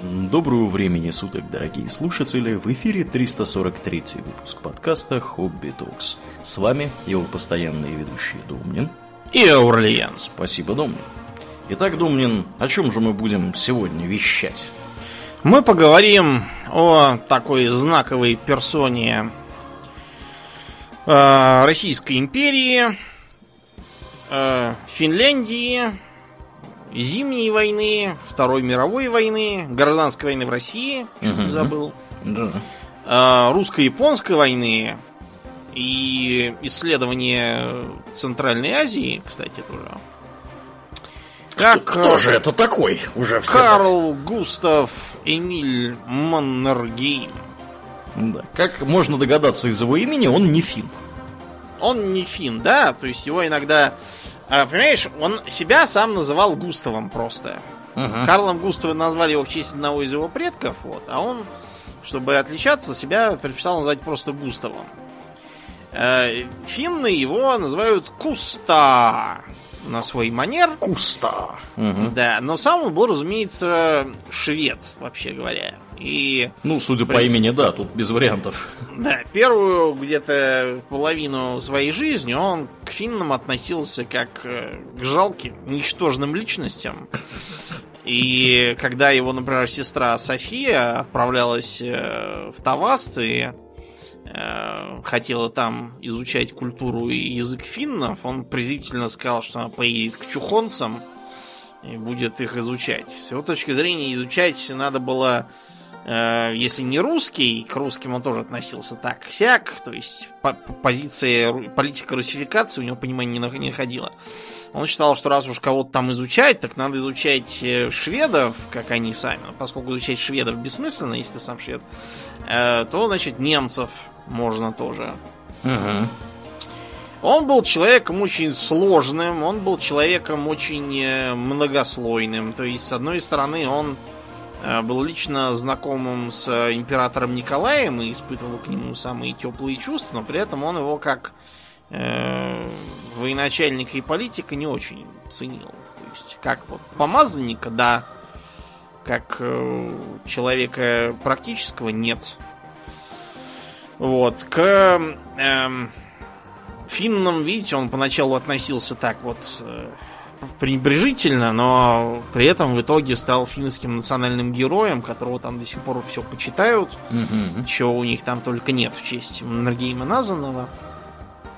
Доброго времени суток, дорогие слушатели! В эфире 343 выпуск подкаста «Хобби Токс». С вами его постоянные ведущие Домнин и Аурлиен. Спасибо, Домнин. Итак, Домнин, о чем же мы будем сегодня вещать? Мы поговорим о такой знаковой персоне э, Российской империи, э, Финляндии, Зимней войны, Второй мировой войны, Гражданской войны в России, чуть не забыл, Да. э, Русско-японской войны и исследование Центральной Азии, кстати, тоже. Как Кто э, же это такой? Уже все. Карл Густав Эмиль Маннергейм. Да. Как можно догадаться из его имени, он не фин. Он не фин, да? То есть его иногда... а, Понимаешь, он себя сам называл Густавом просто. Карлом Густавом назвали его в честь одного из его предков, вот, а он, чтобы отличаться, себя предписал назвать просто Густавом. Э, Финны его называют Куста на свой манер. Куста. Да, но сам он был, разумеется, швед, вообще говоря. И Ну, судя по имени, да, тут без вариантов. Да, первую где-то половину своей жизни он к финнам относился как э, к жалким, ничтожным личностям. И когда его, например, сестра София отправлялась э, в Таваст и хотела там изучать культуру и язык финнов, он презрительно сказал, что она поедет к чухонцам и будет их изучать. С его точки зрения изучать надо было э, если не русский, к русским он тоже относился так сяк, то есть по- по- позиция политика русификации у него понимания не, нах- не находила. Он считал, что раз уж кого-то там изучать, так надо изучать э, шведов, как они сами. Поскольку изучать шведов бессмысленно, если ты сам швед, э, то, значит, немцев можно тоже. Мгм. Он был человеком очень сложным, он был человеком очень э, многослойным. То есть, с одной стороны, он э, был лично знакомым с э, императором Николаем и испытывал к нему самые теплые чувства, но при этом он его как э, военачальника и политика не очень ценил. То есть, как вот помазанника, да, как э, человека практического нет. Вот. К эм, финнам, видите, он поначалу относился так вот э, пренебрежительно, но при этом в итоге стал финским национальным героем, которого там до сих пор все почитают. Мгм. Чего у них там только нет в честь Маннергейма названного.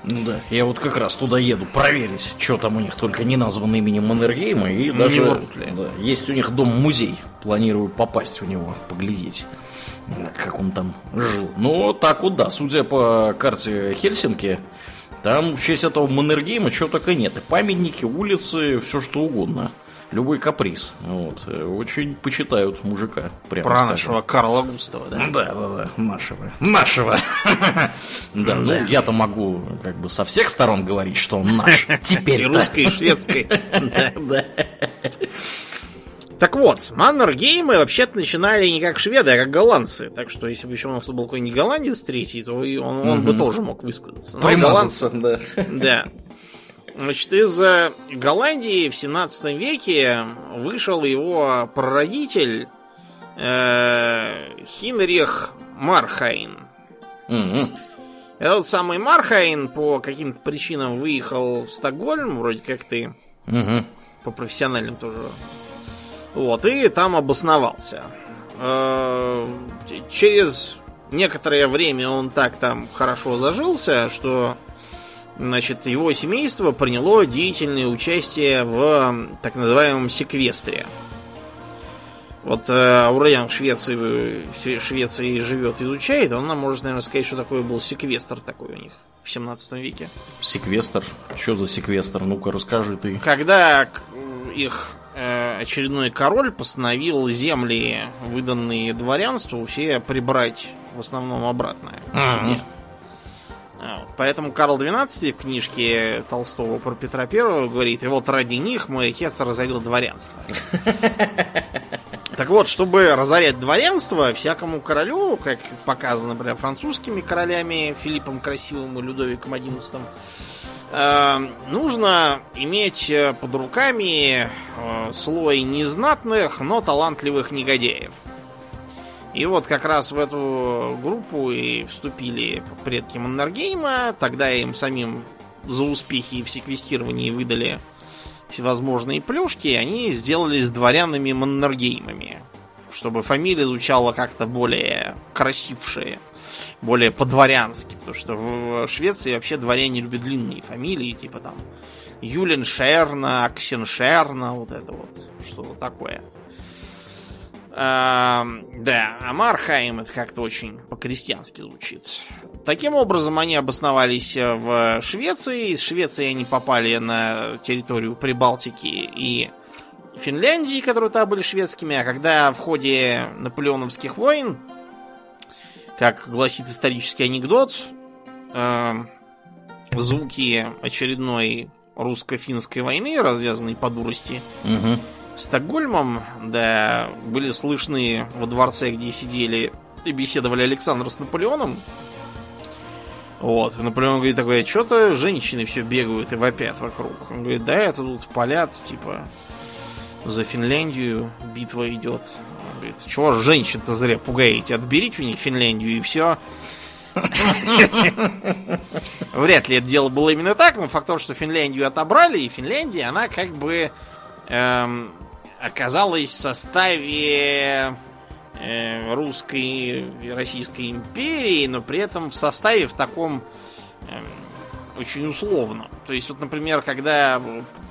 Ну да, я вот как раз туда еду проверить, что там у них только не названо именем Маннергейма, и даже да, есть у них дом-музей, планирую попасть в него, поглядеть, как он там жил. Ну, так вот, да, судя по карте Хельсинки, там в честь этого Маннергейма чего только нет, и памятники, улицы, все что угодно. Любой каприз. Вот. Очень почитают мужика. Прямо Про скажем. нашего Карла Густава, да? Да, да, да, нашего. Нашего. Да, ну я-то могу как бы со всех сторон говорить, что он наш. И Теперь русской, и шведской. Да. Так вот, Маннергеймы вообще-то начинали не как шведы, а как голландцы. Так что, если бы еще у нас был какой-нибудь голландец третий, то и он, он бы тоже мог высказаться. Но Примазаться, да. Да. Значит, из э, Голландии в 17 веке вышел его прародитель э, Хинрих Мархайн. Мгм. Этот самый Мархайн по каким-то причинам выехал в Стокгольм, вроде как ты, Мгм. по профессиональным тоже. Вот, и там обосновался. Э, Через некоторое время он так там хорошо зажился, что значит, его семейство приняло деятельное участие в так называемом секвестре. Вот э, Аурельян в Швеции, в Швеции живет, изучает, он нам может, наверное, сказать, что такое был секвестр такой у них в 17 веке. Секвестр. Что за секвестр? Ну-ка, расскажи ты. Когда их очередной король постановил земли, выданные дворянству, все прибрать в основном обратно себе. А. Поэтому Карл XII в книжке Толстого про Петра I говорит, и вот ради них мой отец разорил дворянство. Так вот, чтобы разорять дворянство, всякому королю, как показано, например, французскими королями Филиппом Красивым и Людовиком XI, э, нужно иметь э, под руками э, слой незнатных, но талантливых негодяев. И вот как раз в эту группу и вступили предки Маннергейма. Тогда им самим за успехи в секвестировании выдали всевозможные плюшки. Они сделались дворянами Маннергеймами. Чтобы фамилия звучала как-то более красившая. Более по-дворянски. Потому что в Швеции вообще дворяне любят длинные фамилии. Типа там Юленшерна, Аксеншерна. Вот это вот. Что-то такое. А, да, Амархайм это как-то очень по-крестьянски звучит. Таким образом, они обосновались в Швеции. Из Швеции они попали на территорию Прибалтики и Финляндии, которые там были шведскими. А когда в ходе наполеоновских войн, как гласит исторический анекдот, э, звуки очередной русско-финской войны, развязанной по дурости, Угу. Стокгольмом, да, были слышны во дворце, где сидели и беседовали Александр с Наполеоном. Вот, и Наполеон говорит такой, что-то женщины все бегают и вопят вокруг. Он говорит, да, это тут палят, типа, за Финляндию битва идет. Говорит, чего женщин-то зря пугаете? Отберите у них Финляндию и все. Вряд ли это дело было именно так, но факт того, что Финляндию отобрали, и Финляндия, она как бы эм, оказалась в составе э, русской российской империи, но при этом в составе в таком эм, очень условном. То есть, вот, например, когда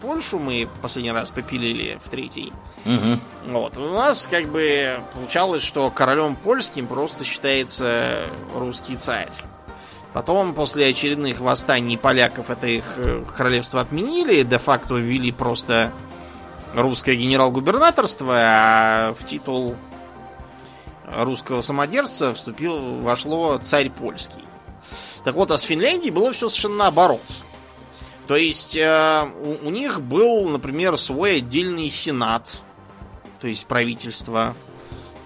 Польшу мы в последний раз попилили в третий, Угу. вот, у нас как бы получалось, что королем польским просто считается русский царь. Потом, после очередных восстаний поляков, это их э, королевство отменили, де-факто ввели просто русское генерал-губернаторство, а в титул русского самодержца вступил, вошло царь польский. Так вот, а с Финляндией было все совершенно наоборот. То есть э, у, у них был, например, свой отдельный сенат, то есть правительство.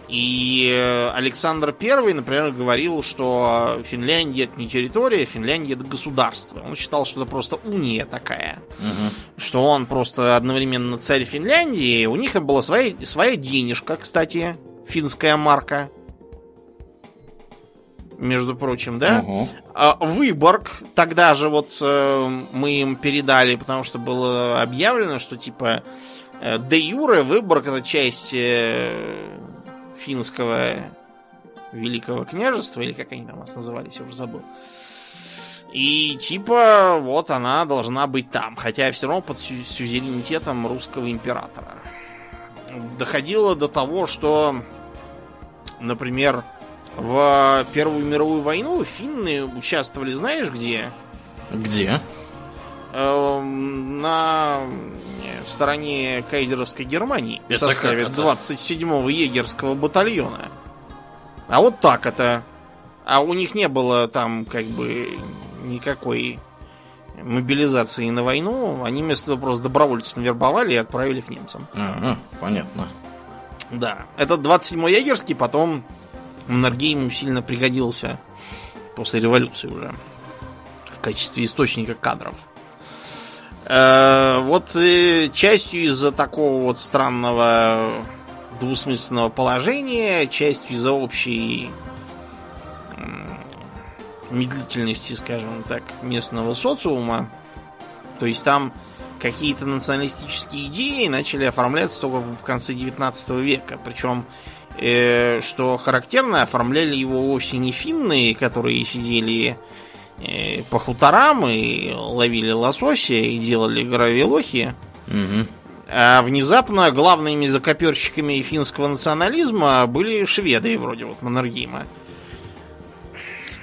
И э, Александр I, например, говорил, что Финляндия это не территория, Финляндия это государство. Он считал, что это просто уния такая Угу. что он просто одновременно царь Финляндии. У них была своя, своя денежка, кстати, финская марка. Между прочим, да? Угу. Выборг тогда же вот э, мы им передали, потому что было объявлено, что типа э, де юре Выборг это часть э, финского великого княжества, или как они там нас назывались, я уже забыл. И типа вот она должна быть там, хотя все равно под сю- сюзеренитетом русского императора. Доходило до того, что, например, в Первую мировую войну финны участвовали, знаешь где? Где? Эм, на стороне кайзеровской Германии в Это составе как это? 27-го егерского батальона. А вот так это. А у них не было там как бы никакой мобилизации на войну. Они вместо этого просто добровольцев навербовали и отправили к немцам. Ага, понятно. Да. Этот 27-й егерский потом Маннергейму сильно пригодился после революции уже в качестве источника кадров. Э, вот э, частью из-за такого вот странного двусмысленного положения, частью из-за общей медлительности, скажем так, местного социума, то есть там какие-то националистические идеи начали оформляться только в конце 19 века. Причем, э, что характерно, оформляли его вовсе не финны, которые сидели э, по хуторам и ловили лосося и делали гравилохи. Угу. А внезапно главными закоперщиками финского национализма были шведы, вроде вот Маннергейма.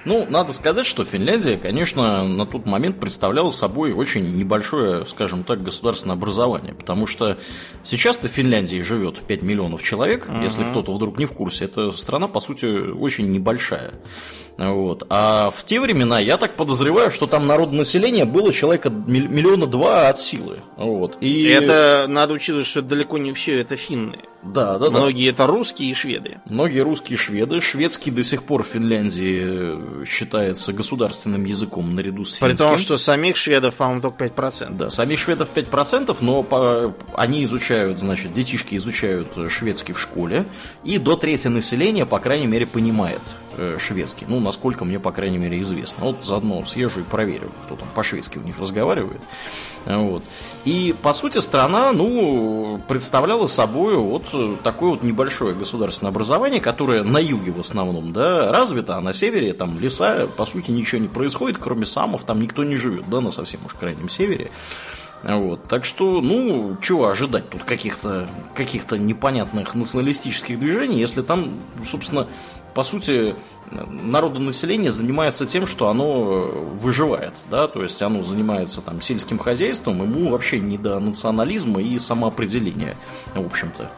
Ну, надо сказать, что Финляндия, конечно, на тот момент представляла собой очень небольшое, скажем так, государственное образование. Потому что сейчас-то в Финляндии живет 5 миллионов человек, если кто-то вдруг не в курсе. Это страна, по сути, очень небольшая. Вот. А в те времена, я так подозреваю, что там народонаселение было человека миллиона два от силы. Вот. И... Это надо учитывать, что далеко не все это финны. Да, да, да. Многие это русские и шведы. Многие русские шведы, шведский до сих пор в Финляндии э, считается государственным языком наряду с При финским. том, что самих шведов, по-моему, только 5%. Да, самих шведов 5%, но по, они изучают, значит, детишки изучают шведский в школе, и до трети населения, по крайней мере, понимает э, шведский. Ну, насколько мне, по крайней мере, известно. Вот заодно съезжу и проверю, кто там по-шведски у них разговаривает. Вот. И, по сути, страна, ну, представляла собой вот такое вот небольшое государственное образование, которое на юге в основном, да, развито, а на севере там леса, по сути, ничего не происходит, кроме самов, там никто не живет, да, на совсем уж крайнем севере. Вот. Так что, ну, чего ожидать тут каких-то каких непонятных националистических движений, если там, собственно, по сути, народонаселение занимается тем, что оно выживает, да, то есть оно занимается там сельским хозяйством, ему вообще не до национализма и самоопределения, в общем-то.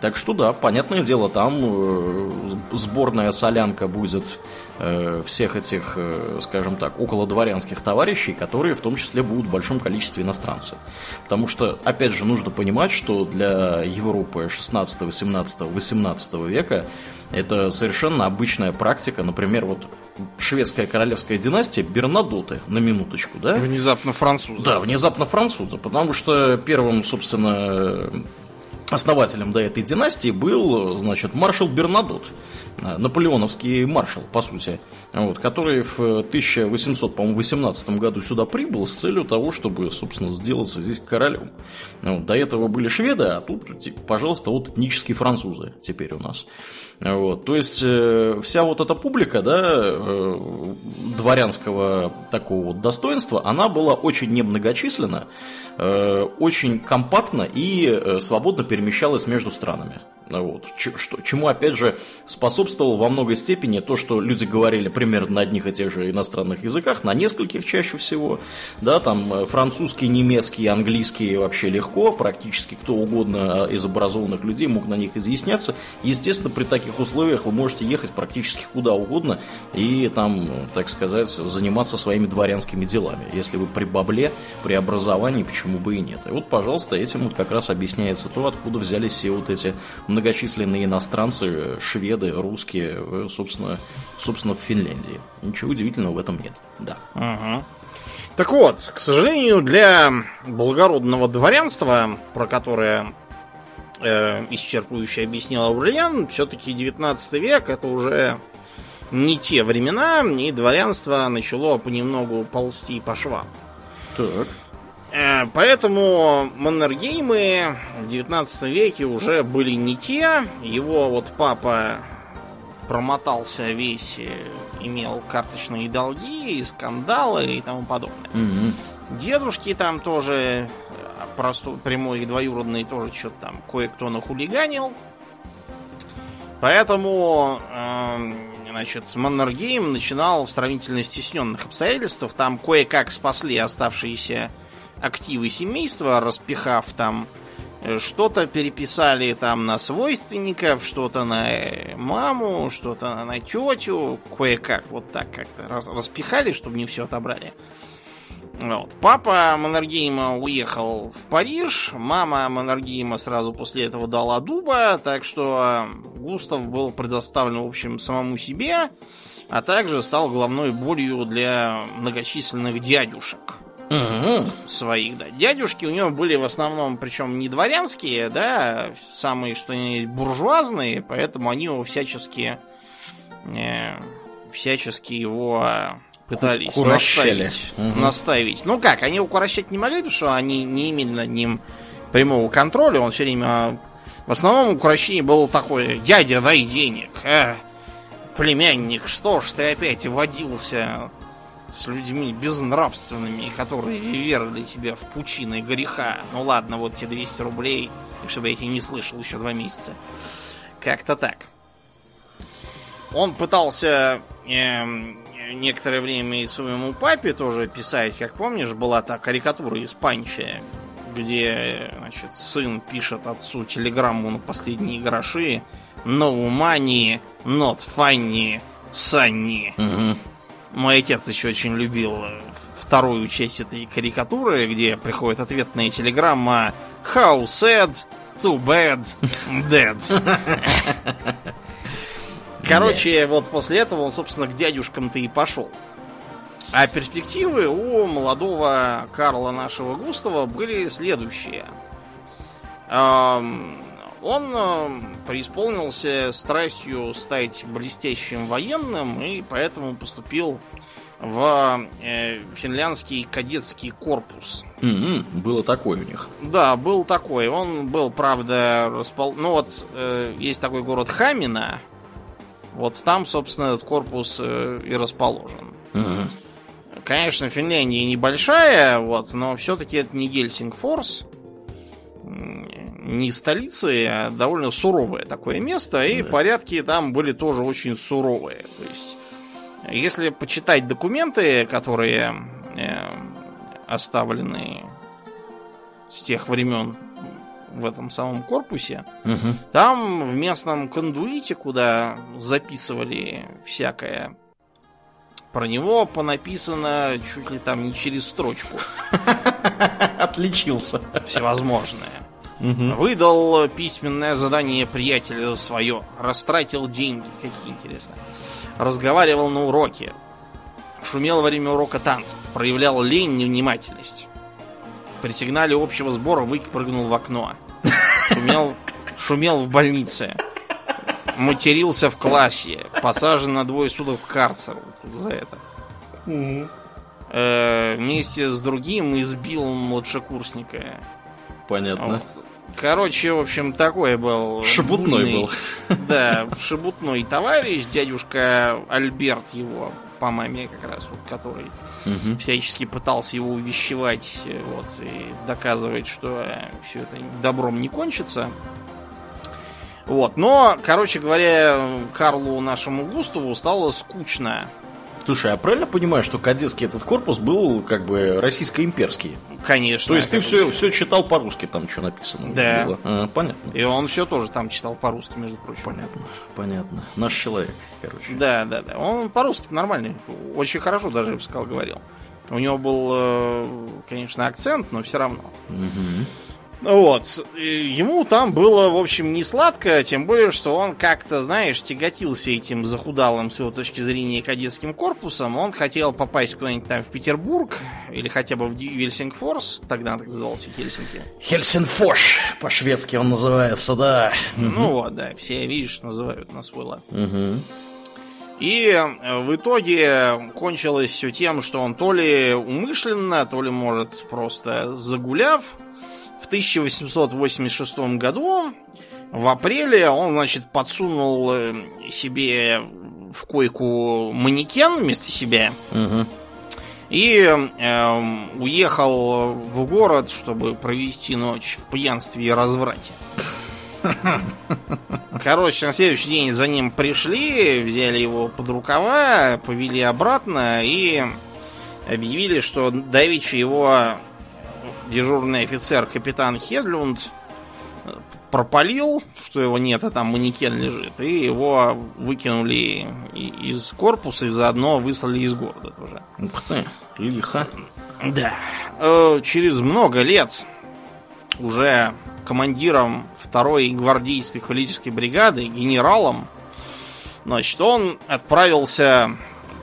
Так что да, понятное дело, там э, сборная солянка будет э, всех этих, э, скажем так, около дворянских товарищей, которые в том числе будут в большом количестве иностранцев. Потому что, опять же, нужно понимать, что для Европы 16, 17, 18 века это совершенно обычная практика. Например, вот шведская королевская династия Бернадоты, на минуточку, да? Внезапно французы. Да, внезапно французы, потому что первым, собственно, основателем до этой династии был, значит, маршал Бернадот, наполеоновский маршал, по сути, вот, который в 1818 году сюда прибыл с целью того, чтобы, собственно, сделаться здесь королем. Вот, до этого были шведы, а тут, пожалуйста, вот этнические французы теперь у нас. Вот, то есть э, вся вот эта публика, да, э, дворянского такого вот достоинства, она была очень немногочисленна, э, очень компактна и свободно перемещалась между странами. Вот. Что, чему, опять же, способствовало во многой степени то, что люди говорили примерно на одних и тех же иностранных языках, на нескольких чаще всего. Да, там французский, немецкий, английский вообще легко, практически кто угодно из образованных людей мог на них изъясняться. Естественно, при таких условиях вы можете ехать практически куда угодно и там, так сказать, заниматься своими дворянскими делами. Если вы при бабле, при образовании, почему бы и нет. И вот, пожалуйста, этим вот как раз объясняется то, откуда взялись все вот эти многочисленные иностранцы, шведы, русские, э, собственно, собственно, в Финляндии. Ничего удивительного в этом нет. Да. Угу. Так вот, к сожалению, для благородного дворянства, про которое э, исчерпывающе объяснил Аурельян, все-таки 19 век это уже не те времена, и дворянство начало понемногу ползти по швам. Так. Э, поэтому Маннергеймы в 19 веке уже были не те. Его вот папа промотался весь, э, имел карточные долги, и скандалы и тому подобное. Угу. Дедушки там тоже, просто прямой и двоюродный, тоже что-то там кое-кто нахулиганил. Поэтому, э, значит, Маннергейм начинал в сравнительно стесненных обстоятельствах. Там кое-как спасли оставшиеся активы семейства, распихав там э, что-то переписали там на свойственников, что-то на э, маму, что-то на тетю, кое-как вот так как-то распихали, чтобы не все отобрали. Вот. Папа Маннергейма уехал в Париж, мама Маннергейма сразу после этого дала дуба, так что Густав был предоставлен, в общем, самому себе, а также стал головной болью для многочисленных дядюшек угу. своих, да. Дядюшки у него были в основном, причем не дворянские, да, самые, что они есть, буржуазные, поэтому они его всячески, э, всячески его пытались наставить, угу. наставить. Ну как, они его курощать не могли, потому что они не имели над ним прямого контроля, он все время... В основном укрощение было такое, дядя, дай денег, а, племянник, что ж ты опять водился с людьми безнравственными, которые верили тебя в пучины греха. Ну ладно, вот тебе 200 рублей, чтобы я тебя не слышал еще два месяца. Как-то так. Он пытался э, некоторое время и своему папе тоже писать, как помнишь, была та карикатура из Панча, где, значит, сын пишет отцу телеграмму на последние гроши No money, not funny, Санни. Угу. Мой отец еще очень любил вторую часть этой карикатуры, где приходит ответная телеграмма How sad, too bad, dead. Короче, вот после этого он, собственно, к дядюшкам-то и пошел. А перспективы у молодого Карла нашего Густава были следующие. Он преисполнился страстью стать блестящим военным и поэтому поступил в э, финляндский кадетский корпус. М-м, Было такое у них. Да, был такой. Он был, правда, распол... Ну вот, э, есть такой город Хамина. Вот там, собственно, этот корпус э, и расположен. Мгм. Конечно, Финляндия небольшая, вот, но все-таки это не Гельсингфорс, не столица, а довольно суровое такое место, и Да. порядки там были тоже очень суровые. То есть, если почитать документы, которые э, оставлены с тех времен в этом самом корпусе, Мгм. там в местном кондуите, куда записывали всякое, про него понаписано чуть ли там не через строчку Отличился. всевозможное. Выдал письменное задание приятеля свое. Растратил деньги. Какие интересно. Разговаривал на уроке. Шумел во время урока танцев. Проявлял лень, невнимательность. При сигнале общего сбора выпрыгнул в окно. Шумел, шумел в больнице. Матерился в классе. Посажен на двое суток в карцер вот за это. Э, вместе с другим избил младшекурсника. Понятно. Вот. Короче, в общем, такой был. Шебутной буйный, был. Да, шебутной товарищ, дядюшка Альберт его по маме как раз, вот, который Мгм. всячески пытался его увещевать э, вот, и доказывать, что все это добром не кончится. Вот, но, короче говоря, Карлу нашему Густаву стало скучно. Слушай, а правильно понимаю, что кадетский этот корпус был как бы российско-имперский? Конечно. То есть ты все, все читал по-русски, там что написано Да. было? А, понятно. И он все тоже там читал по-русски, между прочим. Понятно, понятно. Наш человек, короче. Да, да, да. Он по-русски нормальный. Очень хорошо даже, я бы сказал, говорил. У него был, э, конечно, акцент, но все равно. Мгм. Вот. И Ему там было, в общем, не сладко, тем более, что он как-то, знаешь, тяготился этим захудалым с его точки зрения кадетским корпусом. Он хотел попасть куда-нибудь там в Петербург или хотя бы в Вельсингфорс, тогда так назывался Хельсинки. Хельсинфош, по-шведски он называется, да. Ну вот, да, все, видишь, называют на свой лад. Мгм. И э, в итоге кончилось все тем, что он то ли умышленно, то ли, может, просто загуляв, 1886 году, в апреле, он, значит, подсунул э, себе в койку манекен вместо себя Мгм. и эм, уехал в город, чтобы провести ночь в пьянстве и разврате. Короче, на следующий день за ним пришли, взяли его под рукава, повели обратно и объявили, что давеча его дежурный офицер капитан Хедлюнд пропалил, что его нет, а там манекен лежит, и его выкинули из корпуса и заодно выслали из города тоже. Ух ты, лихо. Да. Э, Через много лет уже командиром второй гвардейской хвалической бригады, генералом, значит, он отправился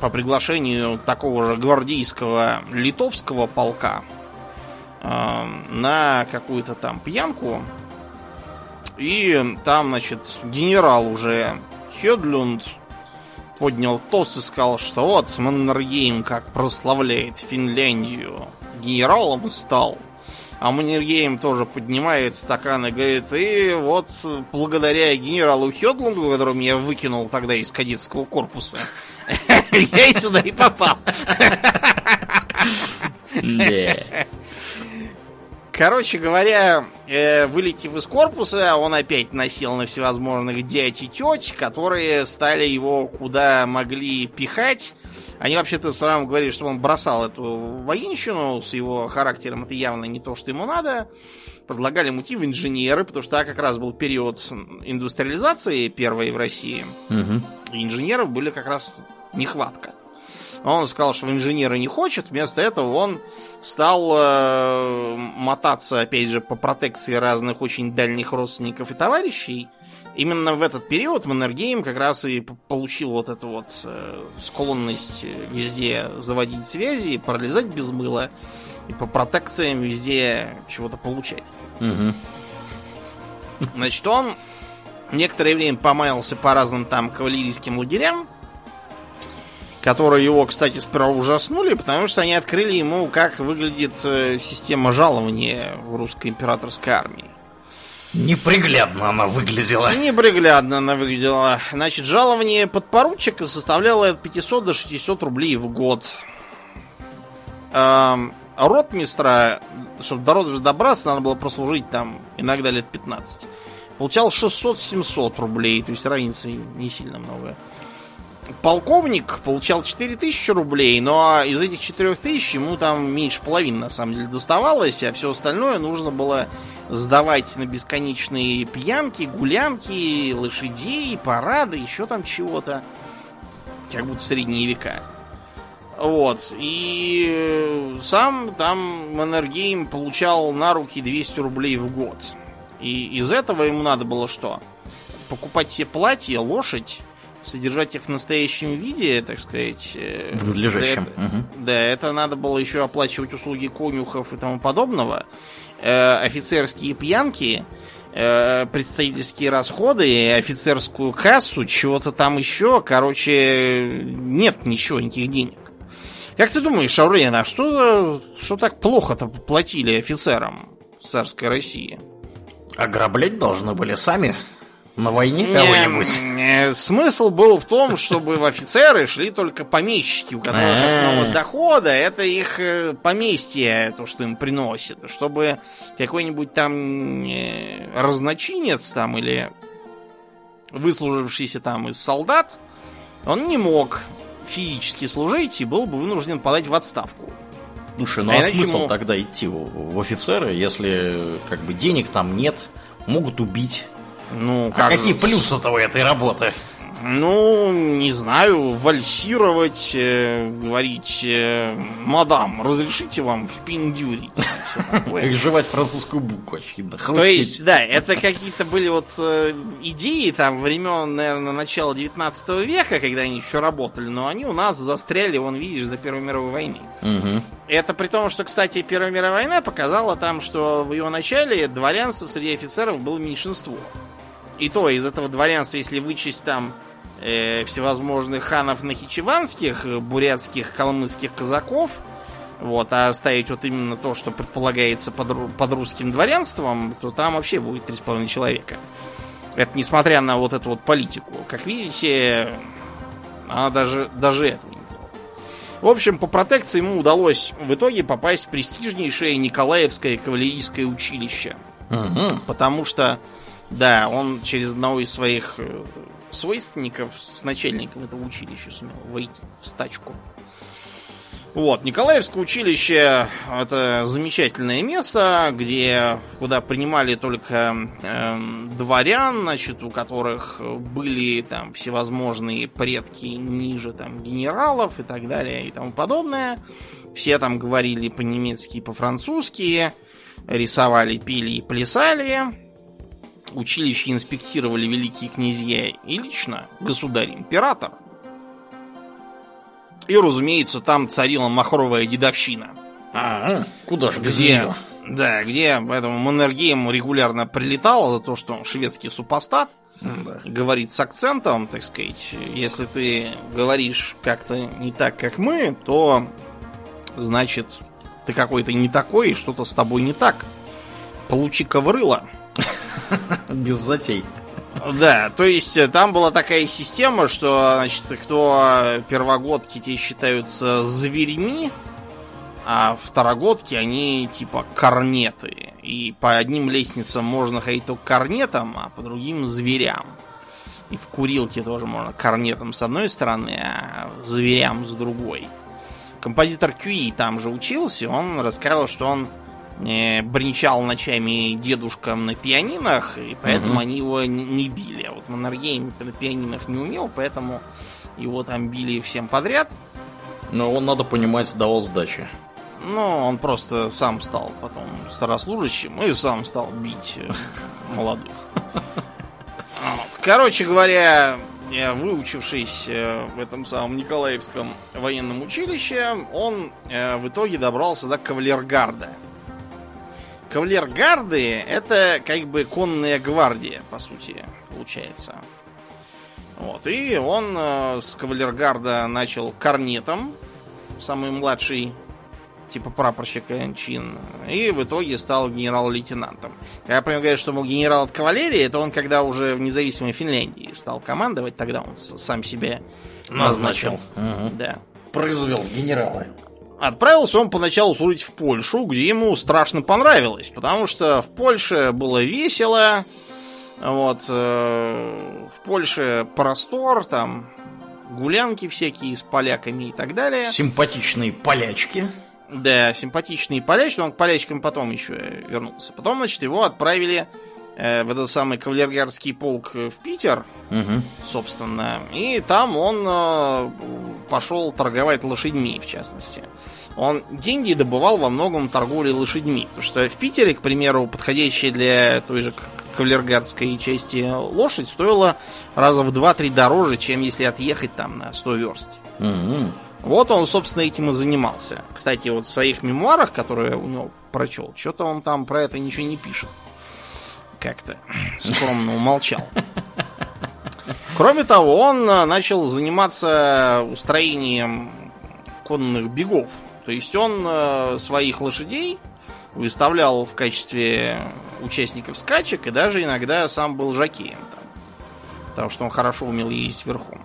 по приглашению такого же гвардейского литовского полка на какую-то там пьянку. И там, значит, генерал уже Хедлюнд поднял тост и сказал, что вот Маннергейм как прославляет Финляндию. Генералом стал. А Маннергейм тоже поднимает стакан и говорит, и вот благодаря генералу Хедлунду, которого я выкинул тогда из кадетского корпуса, я и сюда и попал. Короче говоря, э, вылетев из корпуса, он опять носил на всевозможных дядь и теть, которые стали его куда могли пихать. Они вообще-то в основном говорили, что он бросал эту военщину с его характером. Это явно не то, что ему надо. Предлагали ему идти в инженеры, потому что как раз был период индустриализации первой в России. И инженеров были как раз нехватка. Он сказал, что в инженеры не хочет. Вместо этого он стал э, мотаться, опять же, по протекции разных очень дальних родственников и товарищей. Именно в этот период Маннергейм как раз и получил вот эту вот э, склонность везде заводить связи, пролезать без мыла и по протекциям везде чего-то получать. Угу. Значит, он некоторое время помаялся по разным там кавалерийским лагерям, которые его, кстати, сперва ужаснули, потому что они открыли ему, как выглядит э, система жалования в русской императорской армии. Неприглядно она выглядела. Неприглядно она выглядела. Значит, жалование подпоручика составляло от 500 до 600 рублей в год. Эм, ротмистра, чтобы до ротмистра добраться, надо было прослужить там иногда лет 15. Получал 600-700 рублей, то есть разница не сильно много. Полковник получал 4000 рублей, но из этих 4000 ему там меньше половины на самом деле доставалось, а все остальное нужно было сдавать на бесконечные пьянки, гулянки, лошадей, парады, еще там чего-то. Как будто в средние века. Вот. И сам там Маннергейм получал на руки 200 рублей в год. И из этого ему надо было что? Покупать все платья, лошадь, содержать их в настоящем виде, так сказать. Э, в надлежащем. Да, угу. да, это надо было еще оплачивать услуги конюхов и тому подобного. Э, офицерские пьянки, э, представительские расходы, офицерскую кассу, чего-то там еще. Короче, нет ничего, никаких денег. Как ты думаешь, Аурен, а что, что так плохо-то платили офицерам царской России? Ограблять должны были сами на войне кого-нибудь. Смысл был в том, чтобы в офицеры шли только помещики, у которых а. основа дохода это их э, поместье, то, что им приносит. Чтобы какой-нибудь там разночинец там или выслужившийся там из солдат, он не мог физически служить и был бы вынужден подать в отставку. Слушай, ну а, а смысл ему... тогда идти в офицеры, если как бы денег там нет, могут убить? Ну, а как... А какие плюсы-то у этой работы? Ну, не знаю, вальсировать, э, говорить, э, мадам, разрешите вам впендюрить. Жевать французскую булку, очевидно. То есть, да, это какие-то были вот э, идеи там времен, наверное, начала 19 века, когда они еще работали, но они у нас застряли, вон, видишь, до Первой мировой войны. Это при том, что, кстати, Первая мировая война показала там, что в ее начале дворянцев среди офицеров было меньшинство. И то из этого дворянства, если вычесть там э, всевозможных ханов нахичеванских, бурятских, калмыцких казаков, вот, а оставить вот именно то, что предполагается под, под русским дворянством, то там вообще будет 3,5 человека. Это несмотря на вот эту вот политику. Как видите, она даже, даже этого не делала. В общем, по протекции ему удалось в итоге попасть в престижнейшее Николаевское кавалерийское училище. Угу. Потому что, да, он через одного из своих э, свойственников с начальником этого училища сумел войти в стачку. Вот, Николаевское училище это замечательное место, где куда принимали только э, дворян, значит, у которых были там всевозможные предки ниже там генералов и так далее и тому подобное. Все там говорили по-немецки и по-французски, рисовали, пили и плясали училище инспектировали великие князья и лично государь-император. И, разумеется, там царила махровая дедовщина. А, куда же без нее? Да, где поэтому Маннергейм регулярно прилетал за то, что он шведский супостат. Да. Говорит с акцентом, так сказать. Если ты говоришь как-то не так, как мы, то значит ты какой-то не такой, и что-то с тобой не так. Получи коврыло. Без затей. Да, то есть э, там была такая система, что, значит, кто первогодки те считаются зверьми, а второгодки они типа корнеты. И по одним лестницам можно ходить только корнетом, а по другим зверям. И в курилке тоже можно корнетом с одной стороны, а зверям с другой. Композитор Кьюи там же учился, он рассказал, что он э, бренчал ночами дедушкам на пианинах, и поэтому угу. они его не били. А вот Маннергейм на пианинах не умел, поэтому его там били всем подряд. Но он, надо понимать, давал сдачи. Ну, он просто сам стал потом старослужащим и сам стал бить э, молодых. Короче говоря, я, выучившись э, в этом самом Николаевском военном училище, он э, в итоге добрался до кавалергарда. Кавалергарды это как бы конная гвардия, по сути, получается. Вот, и он э, с кавалергарда начал корнетом, самый младший типа прапорщика чин, и в итоге стал генерал-лейтенантом. Я прям говорю, что был генерал от кавалерии, это он когда уже в независимой Финляндии стал командовать, тогда он сам себя назначил. назначил. Угу. Да. Произвел в генералы. Отправился он поначалу служить в Польшу, где ему страшно понравилось, потому что в Польше было весело, вот, э, в Польше простор, там гулянки всякие с поляками и так далее. Симпатичные полячки. Да, симпатичный поляч, но он к полячкам потом еще вернулся. Потом, значит, его отправили э, в этот самый кавалергардский полк в Питер, Угу. собственно. И там он э, пошел торговать лошадьми, в частности. Он деньги добывал во многом торговлей лошадьми. Потому что в Питере, к примеру, подходящая для той же кавалергардской части лошадь стоила раза в 2-3 дороже, чем если отъехать там на 100 верст. Угу. Вот он, собственно, этим и занимался. Кстати, вот в своих мемуарах, которые у него прочел, что-то он там про это ничего не пишет. Как-то скромно умолчал. Кроме того, он э, начал заниматься устроением конных бегов. То есть он э, своих лошадей выставлял в качестве участников скачек и даже иногда сам был жокеем там. Потому что он хорошо умел ездить верхом.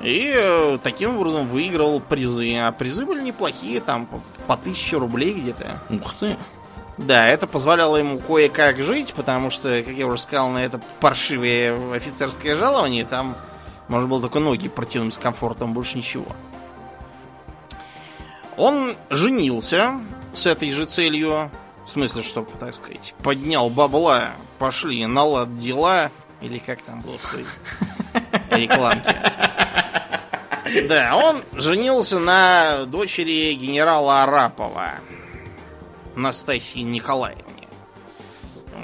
И э, таким образом выиграл призы. А призы были неплохие, там по 1000 рублей где-то. Ух ты. Да, это позволяло ему кое-как жить, потому что, как я уже сказал, на это паршивое офицерское жалование, там можно было только ноги протянуть с комфортом, больше ничего. Он женился с этой же целью, в смысле, чтобы, так сказать, поднял бабла, пошли на лад дела, или как там было в той рекламке. Да, он женился на дочери генерала Арапова, Настасии Николаевне.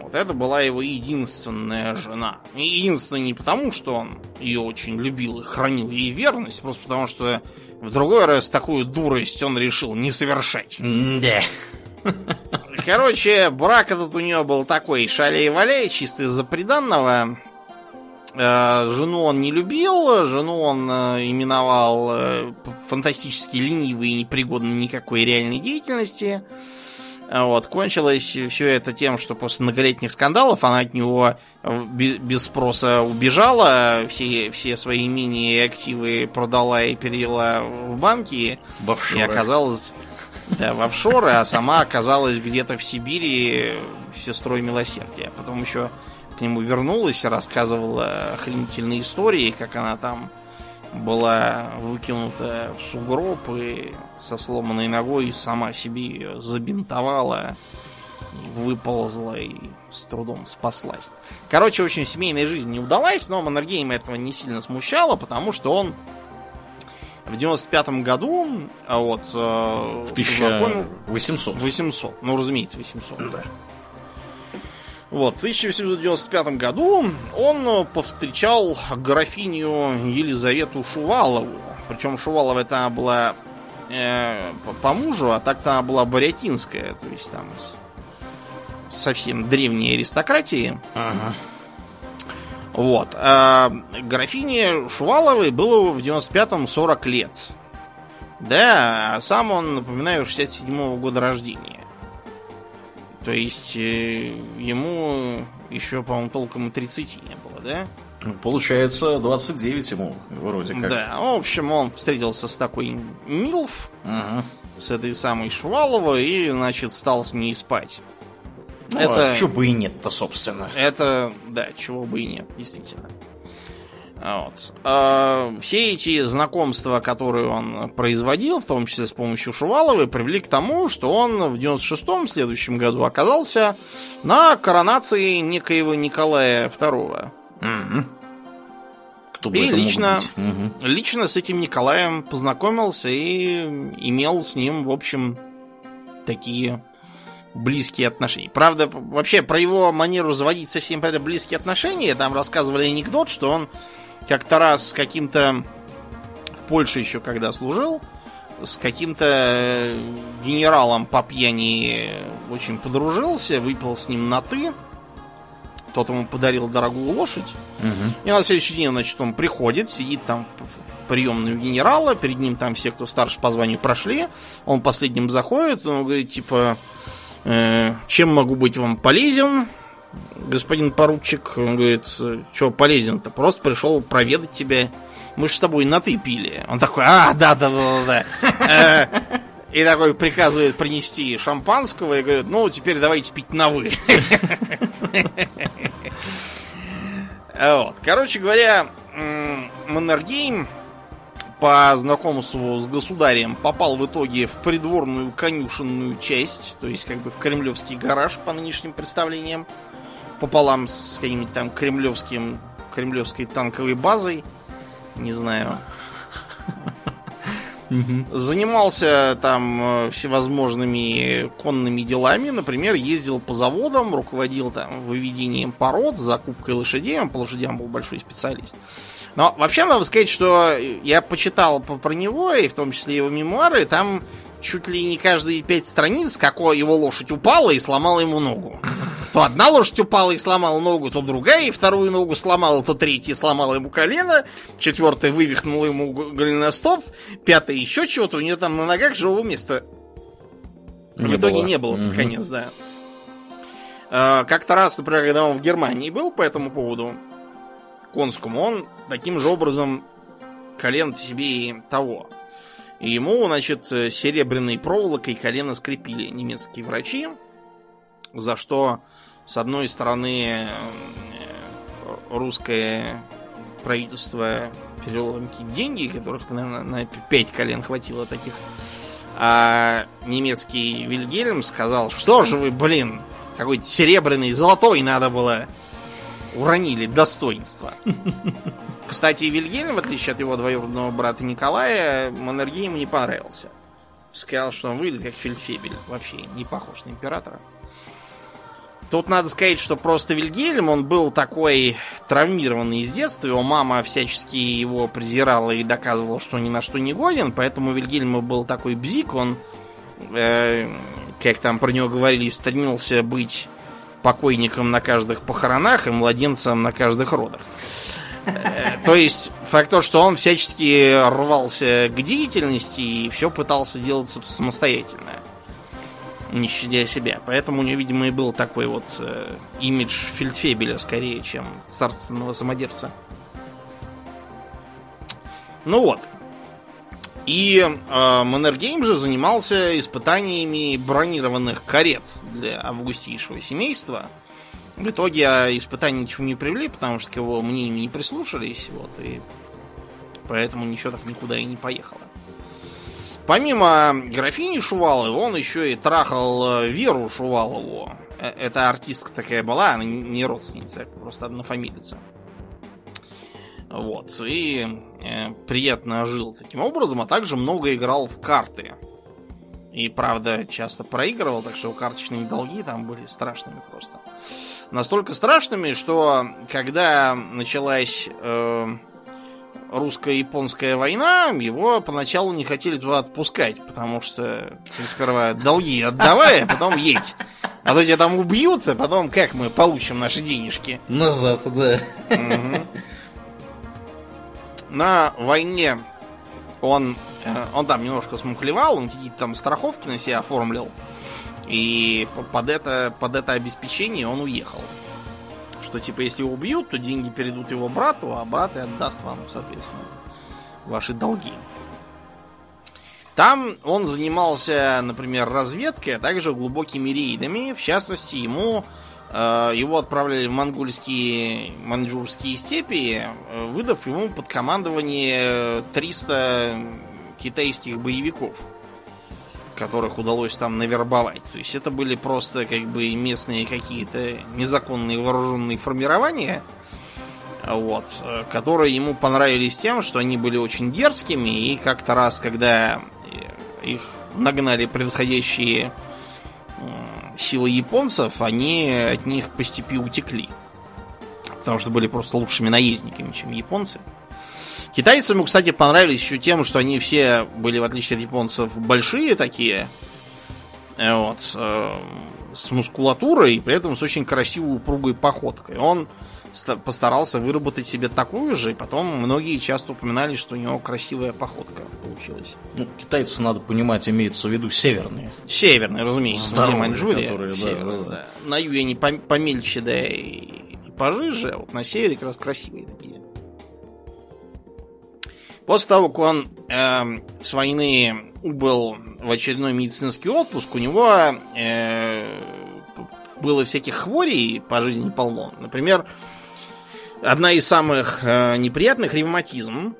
Вот это была его единственная жена. И единственная не потому, что он ее очень любил и хранил ей верность, просто потому что в другой раз такую дурость он решил не совершать. Да. Короче, брак этот у нее был такой шалей-валей, чисто из-за приданного. Э, Жену он не любил, жену он э, именовал э, фантастически ленивой и непригодной никакой реальной деятельности. Вот, кончилось все это тем, что после многолетних скандалов она от него э, бе- без спроса убежала, все, все свои имения и активы продала и перевела в банки, В и офшоры. оказалась да, в офшоры, а сама оказалась где-то в Сибири сестрой милосердия. Потом еще к нему вернулась и рассказывала охренительные истории, как она там была выкинута в сугроб и со сломанной ногой сама себе ее забинтовала и выползла и с трудом спаслась. Короче, общем, семейная жизнь не удалась, но Маннергейма этого не сильно смущало, потому что он в 95 году, а вот, э, В познакомил- 1800. 800. Ну, разумеется, 800. Да. Вот, в 1895 году он повстречал графиню Елизавету Шувалову. Причем Шувалова это была э, по, по мужу, а так-то она была барятинская, то есть там из совсем древней аристократии. Ага. Вот. А графине Шуваловой было в 95-м 40 лет. Да, а сам он, напоминаю, 67-го года рождения. То есть э, ему еще, по-моему, толком и 30 не было, да? Получается, 29 ему вроде как. Да, в общем, он встретился с такой Милф, Ага. с этой самой Шуваловой, и, значит, стал с ней спать. Ну, Это- а чё бы и нет-то, собственно. Это, да, чего бы и нет, действительно. А Вот. А, все эти знакомства, которые он производил, в том числе с помощью Шуваловой, привели к тому, что он в 96-м, следующем году, оказался на коронации некоего Николая II. Мгм. Кто И лично? Мгм. лично с этим Николаем познакомился и имел с ним, в общем, такие близкие отношения. Правда, вообще про его манеру заводить совсем близкие отношения, там рассказывали анекдот, что он как-то раз с каким-то в Польше еще когда служил, с каким-то э, генералом по пьяни очень подружился, выпил с ним на ты. Тот ему подарил дорогую лошадь. Мгм. И на следующий день, значит, он приходит, сидит там в у генерала, перед ним там все, кто старше по званию, прошли. Он последним заходит, он говорит, типа, «Э, чем могу быть вам полезен, господин поручик? Он говорит, что полезен-то? Просто пришел проведать тебя. Мы же с тобой на ты пили. Он такой, а, да, да, да, да. да». Э, И такой приказывает принести шампанского и говорит, ну, теперь давайте пить на вы. Вот. Короче говоря, Маннергейм по знакомству с государем попал в итоге в придворную конюшенную часть, то есть как бы в кремлевский гараж по нынешним представлениям, пополам с каким-нибудь там кремлевским, кремлевской танковой базой, не знаю. Занимался там э, всевозможными конными делами. Например, ездил по заводам, руководил там выведением пород, закупкой лошадей. Он по лошадям был большой специалист. Но вообще надо сказать, что я почитал по- про него, и в том числе его мемуары, там чуть ли не каждые пять страниц, какой его лошадь упала и сломала ему ногу. То одна лошадь упала и сломала ногу, то другая, и вторую ногу сломала, то третья сломала ему колено, четвертая вывихнула ему голеностоп, пятая еще чего-то, у нее там на ногах живого места в Не итоге было. не было, Мгм. конец, да. А, Как-то раз, например, когда он в Германии был по этому поводу, конскому, он таким же образом колено себе и того. И ему, значит, э, серебряной проволокой колено скрепили немецкие врачи, за что, с одной стороны, э, русское правительство перевело деньги, которых, наверное, на пять колен хватило таких. А немецкий Вильгельм сказал, что же вы, блин, какой-то серебряный, золотой надо было. Уронили достоинство. Кстати, Вильгельм, в отличие от его двоюродного брата Николая, Маннергейм ему не понравился. Сказал, что он выглядит как фельдфебель. Вообще не похож на императора. Тут надо сказать, что просто Вильгельм, он был такой травмированный из детства, его мама всячески его презирала и доказывала, что ни на что не годен, поэтому Вильгельм был такой бзик, он, э, как там про него говорили, стремился быть покойником на каждых похоронах и младенцем на каждых родах. То есть, факт то, что он всячески рвался к деятельности и все пытался делать сам- самостоятельно, не щадя себя. Поэтому у него, видимо, и был такой вот э, имидж фельдфебеля скорее, чем царственного самодерца. Ну вот. И э, Маннергейм же занимался испытаниями бронированных карет для августейшего семейства. В итоге а, испытания ничего не привели, потому что к его мнению не прислушались, вот, и поэтому ничего так никуда и не поехало. Помимо графини Шуваловой, он еще и трахал э, Веру Шувалову. Э, Это артистка такая была, она не родственница, просто однофамилица. Вот. И э, приятно жил таким образом, а также много играл в карты. И, правда, часто проигрывал, так что карточные долги там были страшными просто. Настолько страшными, что когда началась э, русско-японская война, его поначалу не хотели туда отпускать, потому что ты сперва долги отдавай, а потом едь. А то тебя там убьют, а потом как мы получим наши денежки? Назад, да. Мгм. На войне он, э, он там немножко смухлевал, он какие-то там страховки на себя оформлил. И под это, под это обеспечение он уехал. Что типа, если его убьют, то деньги перейдут его брату, а брат и отдаст вам, соответственно, ваши долги. Там он занимался, например, разведкой, а также глубокими рейдами. В частности, ему э, его отправляли в монгольские маньчжурские степи, э, выдав ему под командование 300 китайских боевиков, которых удалось там навербовать. То есть это были просто как бы местные какие-то незаконные вооруженные формирования. вот, э, которые ему понравились тем, что они были очень дерзкими, и как-то раз, когда э, их нагнали превосходящие силы японцев, они от них по степи утекли. Потому что были просто лучшими наездниками, чем японцы. Китайцам, кстати, понравились еще тем, что они все были, в отличие от японцев, большие такие, э, вот, э, с мускулатурой, и при этом с очень красивой упругой походкой. Он постарался выработать себе такую же, и потом многие часто упоминали, что у него красивая походка получилась. Ну, китайцы, надо понимать, имеются в виду северные. Северные, разумеется. Здоровые, Маньчжурия, которые, северные, да, да. да. На юге они пом- помельче, да, и, и пожиже, а вот на севере как раз красивые такие. После того, как он эм, с войны убыл в очередной медицинский отпуск, у него э, было всяких хворей по жизни полно. Например, одна из самых э, неприятных ревматизм.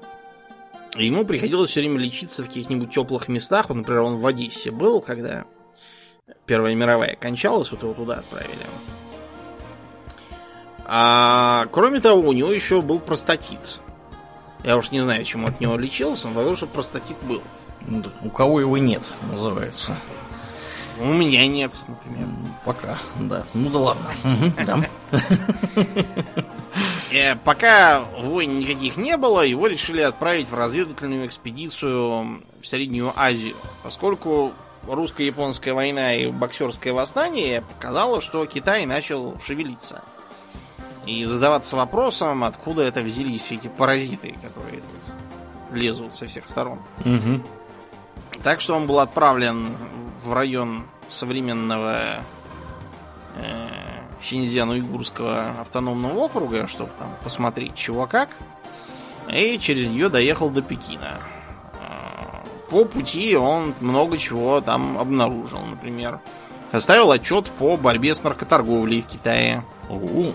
Ему приходилось все время лечиться в каких-нибудь теплых местах. Вот, например, он в Одессе был, когда Первая мировая кончалась, вот его туда отправили. А кроме того, у него еще был простатит. Я уж не знаю, чему от него лечился, но потому что простатит был. У кого его нет, называется. У меня нет, например. Пока, да. Ну да ладно. Да. Э, пока войн никаких не было, его решили отправить в разведывательную экспедицию в Среднюю Азию, поскольку русско-японская война и боксерское восстание показало, что Китай начал шевелиться. И задаваться вопросом, откуда это взялись все эти паразиты, которые лезут со всех сторон. Мгм. Так что он был отправлен в район современного э, Синьцзян-Уйгурского автономного округа, чтобы там посмотреть чего как. И через нее доехал до Пекина. Э, По пути он много чего там обнаружил. Например, составил отчет по борьбе с наркоторговлей в Китае. О,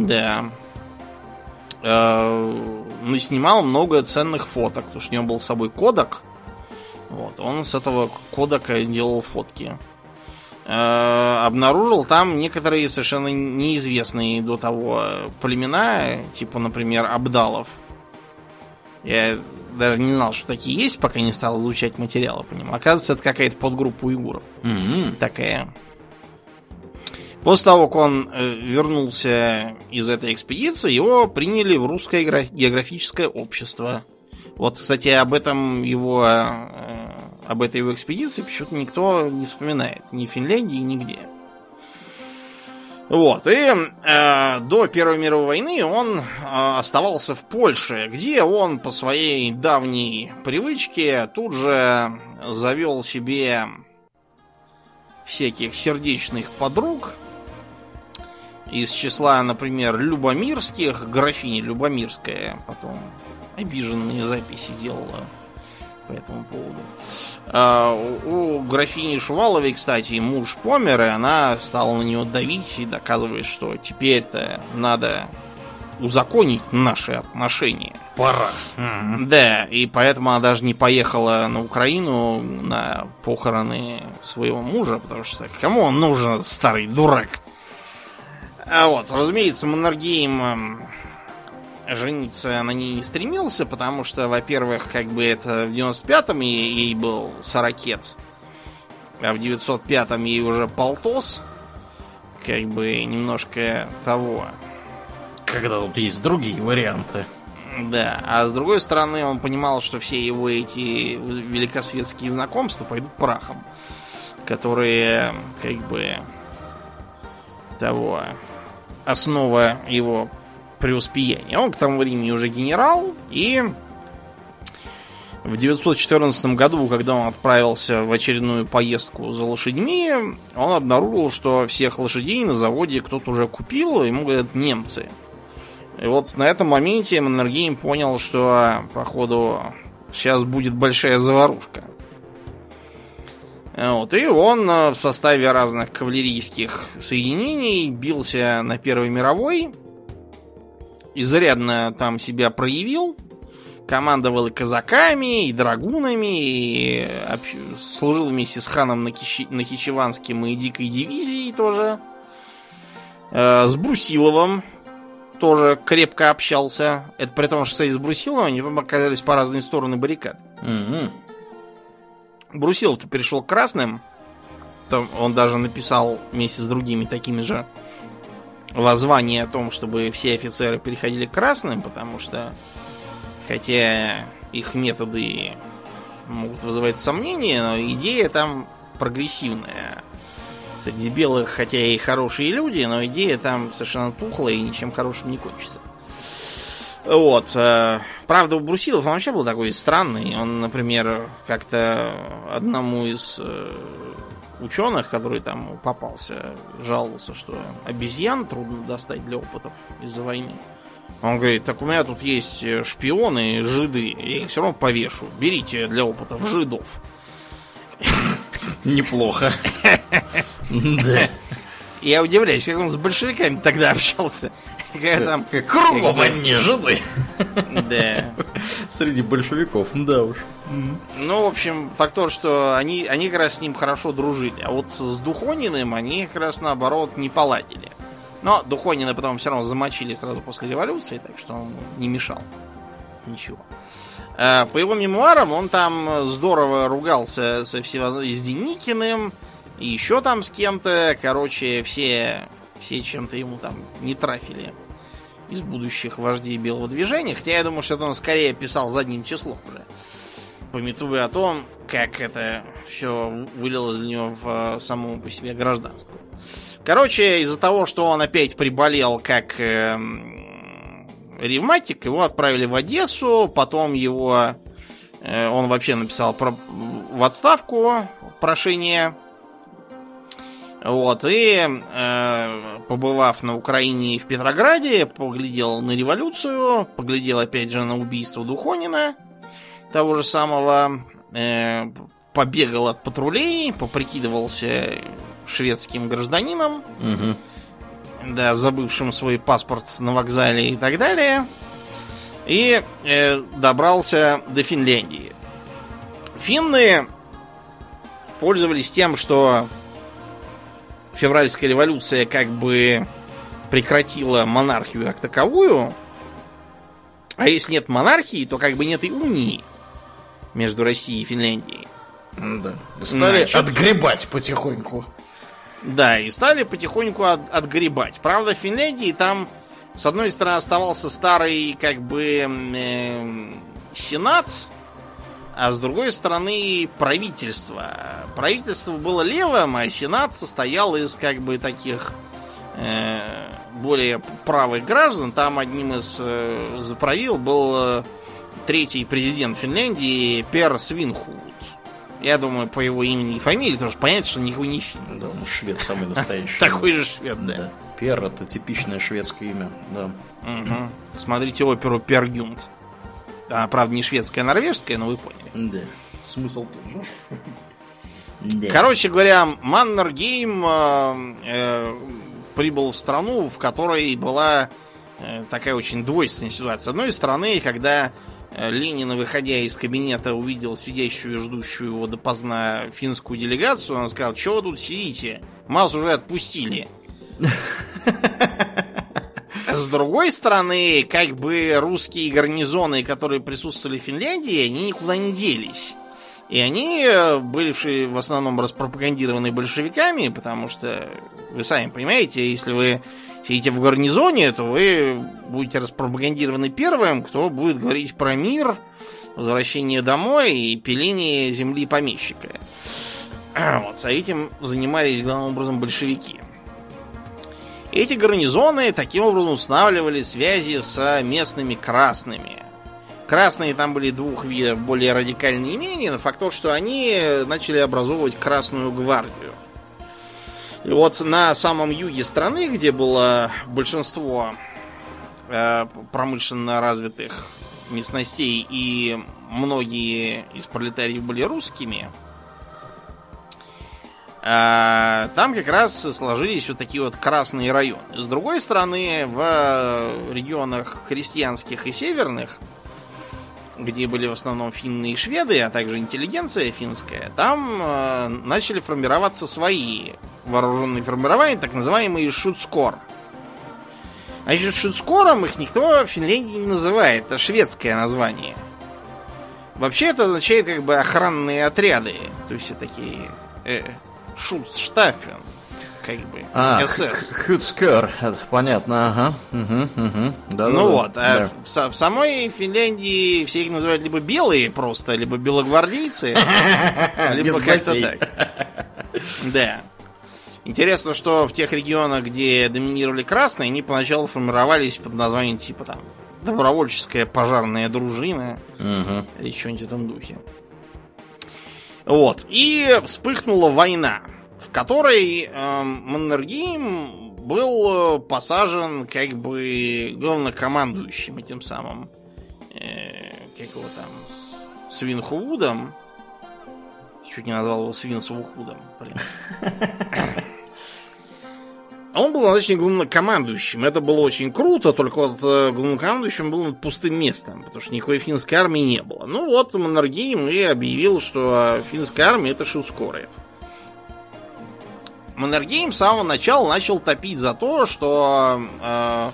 Да. Э, Наснимал много ценных фоток, потому что у него был с собой кодек. Вот, он с этого кодека делал фотки. Э, Обнаружил там некоторые совершенно неизвестные до того племена, типа, например, Абдалов. Я даже не знал, что такие есть, пока не стал изучать материалы по ним. Оказывается, это какая-то подгруппа уйгуров мгм. такая. После того, как он э, вернулся из этой экспедиции, его приняли в русское гра- географическое общество. Вот, кстати, об этом его, э, об этой его экспедиции почему-то никто не вспоминает. Ни в Финляндии, нигде. Вот, и э, до Первой мировой войны он э, оставался в Польше, где он по своей давней привычке тут же завел себе всяких сердечных подруг из числа, например, Любомирских, графиня Любомирская потом обиженные записи делала по этому поводу. А, у, у графини Шуваловой, кстати, муж помер, и она стала на него давить и доказывает, что теперь-то надо узаконить наши отношения. Пора. Да, и поэтому она даже не поехала на Украину на похороны своего мужа, потому что кому он нужен, старый дурак? А вот, разумеется, Маннергейм эм, жениться на ней не стремился, потому что, во-первых, как бы это в 95-м ей, ей был сорокет, а в 905-м ей уже полтос. Как бы немножко того. Когда тут есть другие варианты. Да, а с другой стороны, он понимал, что все его эти великосветские знакомства пойдут прахом, которые, как бы, того, основа его преуспеяния. Он к тому времени уже генерал, и в 914 году, когда он отправился в очередную поездку за лошадьми, он обнаружил, что всех лошадей на заводе кто-то уже купил, ему говорят немцы. И вот на этом моменте Маннергейм понял, что, походу, сейчас будет большая заварушка. Вот, и он э, в составе разных кавалерийских соединений бился на Первой мировой. Изрядно там себя проявил. Командовал и казаками, и драгунами, и служил вместе с ханом Нахичи- Нахичеванским и Дикой дивизией тоже. Э, С Брусиловым тоже крепко общался. Это при том, что, кстати, с Брусиловым они оказались по разные стороны баррикад. Мгм. Брусилов-то перешел к красным. Там он даже написал вместе с другими такими же воззвание о том, чтобы все офицеры переходили к красным, потому что, хотя их методы могут вызывать сомнения, но идея там прогрессивная. Среди белых, хотя и хорошие люди, но идея там совершенно тухлая и ничем хорошим не кончится. Вот. э, Правда, у Брусилов он вообще был такой странный. Он, например, как-то одному из э, ученых, который там попался, жаловался, что обезьян трудно достать для опытов из-за войны. Он говорит, так у меня тут есть э, шпионы, жиды, я их все равно повешу. Берите для опытов жидов. Неплохо. Да. Я удивляюсь, как он с большевиками тогда общался. Когда там... Кругом одни жиды. Да. Среди большевиков, да уж. Ну, в общем, факт тот, что они, они как раз с ним хорошо дружили. А вот с Духониным они как раз наоборот не поладили. Но Духонина потом все равно замочили сразу после революции, так что он не мешал. Ничего. А, По его мемуарам он там здорово ругался со всевоз... с Деникиным, и еще там с кем-то. Короче, все, все чем-то ему там не трафили из будущих вождей белого движения. Хотя я думаю, что это он скорее писал задним числом уже. Пометуя о том, как это все вылилось для него в э, саму по себе гражданскую. Короче, из-за того, что он опять приболел как эм, ревматик, его отправили в Одессу, потом его э, он вообще написал про- в отставку прошение. Вот, и э, побывав на Украине и в Петрограде, поглядел на революцию, поглядел опять же на убийство Духонина, того же самого, э, побегал от патрулей, поприкидывался шведским гражданином, Мгм. да, забывшим свой паспорт на вокзале и так далее. И э, добрался до Финляндии. Финны пользовались тем, что февральская революция как бы прекратила монархию как таковую. А если нет монархии, то как бы нет и унии между Россией и Финляндией. Да. Стали Значит- отгребать потихоньку. Да, и стали потихоньку от- отгребать. Правда, в Финляндии там, с одной стороны, оставался старый, как бы, эм, сенат, а с другой стороны, правительство. Правительство было левым, а сенат состоял из, как бы, таких э, более правых граждан. Там одним из э, заправил был э, третий президент Финляндии Пер Свинхут. Я думаю, по его имени и фамилии, потому что понятно, что никакой не фин. Да, ну швед самый настоящий. Такой же швед, да. Пер это типичное шведское имя. Да. Смотрите оперу Пергюнд. Она, правда, не шведская, а норвежская, но вы поняли. Да. Смысл тот же. Да. Короче говоря, Маннергейм э, э, прибыл в страну, в которой была э, такая очень двойственная ситуация. С одной стороны, когда э, Ленин, выходя из кабинета, увидел сидящую и ждущую его допоздна финскую делегацию, он сказал, чего вы тут сидите? Нас уже отпустили. С другой стороны, как бы русские гарнизоны, которые присутствовали в Финляндии, они никуда не делись. И они э, были вши- в основном распропагандированы большевиками, потому что, вы сами понимаете, если вы сидите в гарнизоне, то вы будете распропагандированы первым, кто будет говорить про мир, возвращение домой и пиление земли помещика. Вот, а этим занимались главным образом большевики. Эти гарнизоны таким образом устанавливали связи с местными красными. Красные там были двух видов, более радикальные и менее, но факт тот, что они начали образовывать Красную гвардию. И вот на самом юге страны, где было большинство э, промышленно развитых местностей и многие из пролетариев были русскими, а, там как раз сложились вот такие вот красные районы. С другой стороны, в регионах крестьянских и северных, где были в основном финны и шведы, а также интеллигенция финская, там э, начали формироваться свои вооруженные формирования, так называемые шуцкор. Значит, шуцкором их никто в Финляндии не называет. Это шведское название. Вообще это означает как бы охранные отряды. То есть такие э, шуцштаффен. Как бы. А. Хюцкер, это понятно, ага. Угу, угу. Да, Ну вот, а в, са- в самой Финляндии все их называют либо белые просто, либо белогвардейцы, либо как-то так. Да. Интересно, что в тех регионах, где доминировали красные, они поначалу формировались под названием типа там добровольческая пожарная дружина или что-нибудь в этом духе. Вот. И вспыхнула война, в которой эм, Маннергейм был э, посажен как бы главнокомандующим этим самым э, как его там с- Свинхувудом. Чуть не назвал его Свинсвухудом. А Он был назначен главнокомандующим. Это было очень круто, только вот э, главнокомандующим был над пустым местом, потому что никакой финской армии не было. Ну вот Маннергейм и объявил, что финская армия это шускоры. Маннергейм с самого начала начал топить за то, что э,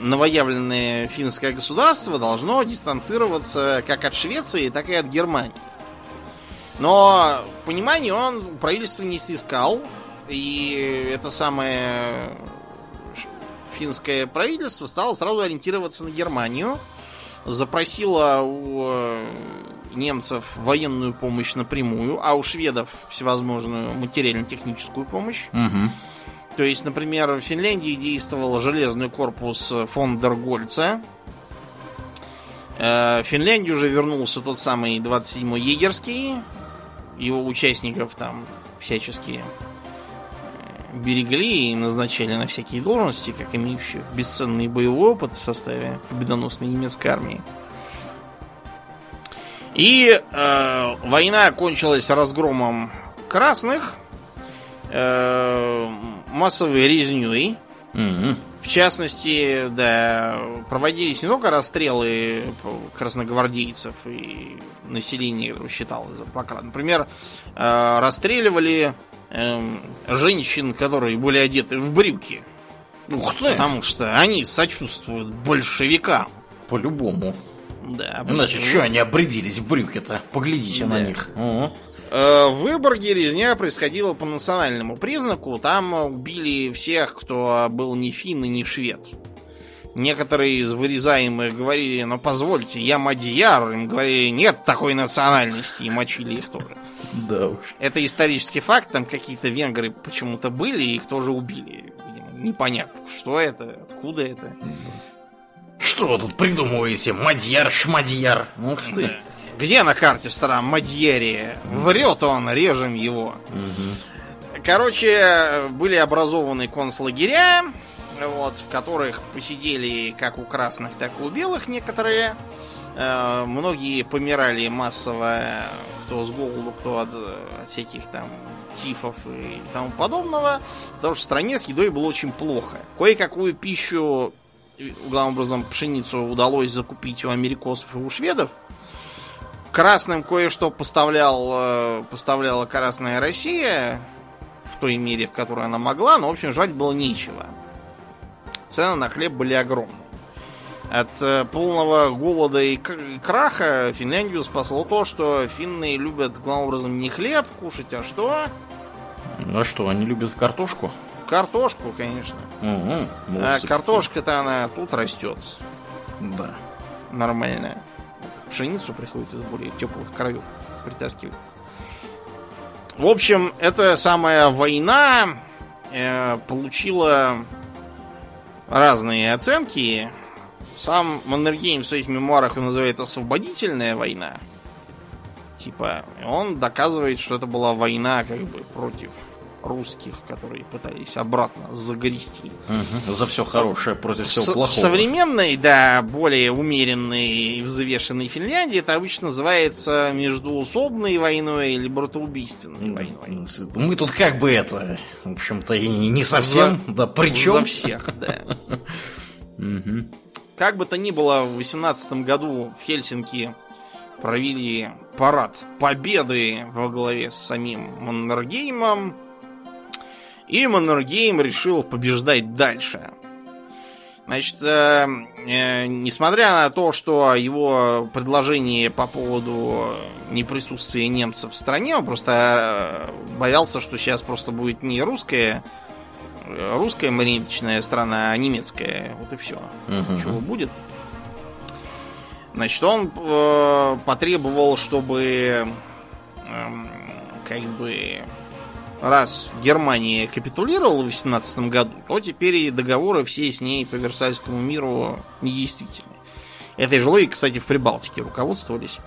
новоявленное финское государство должно дистанцироваться как от Швеции, так и от Германии. Но понимание он у правительства не снискал. И это самое финское правительство стало сразу ориентироваться на Германию. Запросило у э, немцев военную помощь напрямую, а у шведов всевозможную материально-техническую помощь. Угу. То есть, например, в Финляндии действовал железный корпус фон дер Гольца. Э, В Финляндию уже вернулся тот самый 27-й егерский. Его участников там всячески э, берегли и назначали на всякие должности, как имеющих бесценный боевой опыт в составе победоносной немецкой армии. И э, война кончилась разгромом красных, э, массовой резней. Угу. В частности, да, проводились не только расстрелы красногвардейцев и населения, которое считалось за пократ. Например, э, расстреливали эм, женщин, которые были одеты в брюки. Ух ты! Потому что они сочувствуют большевикам. По-любому. Да, Иначе что они обрядились в брюки-то? Поглядите на Да. них. Угу. Э, В Выборге резня происходила по национальному признаку. Там убили всех, кто был не финн и не швед. Некоторые из вырезаемых говорили, ну позвольте, я мадьяр. Им говорили, нет такой национальности, и мочили их тоже. Да уж. Это исторический факт, там какие-то венгры почему-то были, их тоже убили. Непонятно, что это, откуда это. Что вы тут придумываете? Мадьяр, шмадьяр. Ух ты. Да. Где на карте старом Мадьере? Врет он, режем его. Короче, были образованы концлагеря, вот, в которых посидели как у красных, так и у белых некоторые. Э, Многие помирали массово, кто с голоду, кто от, от всяких там тифов и тому подобного, потому что в стране с едой было очень плохо. Кое-какую пищу, э, главным образом пшеницу, удалось закупить у америкосов и у шведов, Красным кое-что поставлял, э, поставляла Красная Россия в той мере, в которой она могла, но, в общем, жрать было нечего. Цены на хлеб были огромные. От э, полного голода и краха Финляндию спасло то, что финны любят, главным образом, не хлеб кушать, а что? А что, они любят картошку? Картошку, конечно. Угу. А картошка-то она тут растет Да. нормально. Пшеницу приходится с более теплых краев притаскивать. В общем, эта самая война э, получила разные оценки. Сам Маннергейм в своих мемуарах называет освободительная война. Типа, он доказывает, что это была война как бы против русских, которые пытались обратно загрести. Мгм. За все хорошее против всего В плохого. современной, да, более умеренной и взвешенной Финляндии это обычно называется междуусобной войной или братоубийственной Да. войной. Мы тут как бы это, в общем-то, и не совсем, да За причем. всех, да. Как бы то ни было, в 18 году в Хельсинки провели парад победы во главе с самим Маннергеймом. И Маннергейм решил побеждать дальше. Значит, э, э, несмотря на то, что его предложение по поводу неприсутствия немцев в стране, он просто э, боялся, что сейчас просто будет не русская, э, русская маринеточная страна, а немецкая. Вот и все. Мгм. Чего будет. Значит, он э, потребовал, чтобы эм, как бы раз Германия капитулировала в 18 году, то теперь и договоры все с ней по Версальскому миру недействительны. Этой же логикой, кстати, в Прибалтике руководствовались.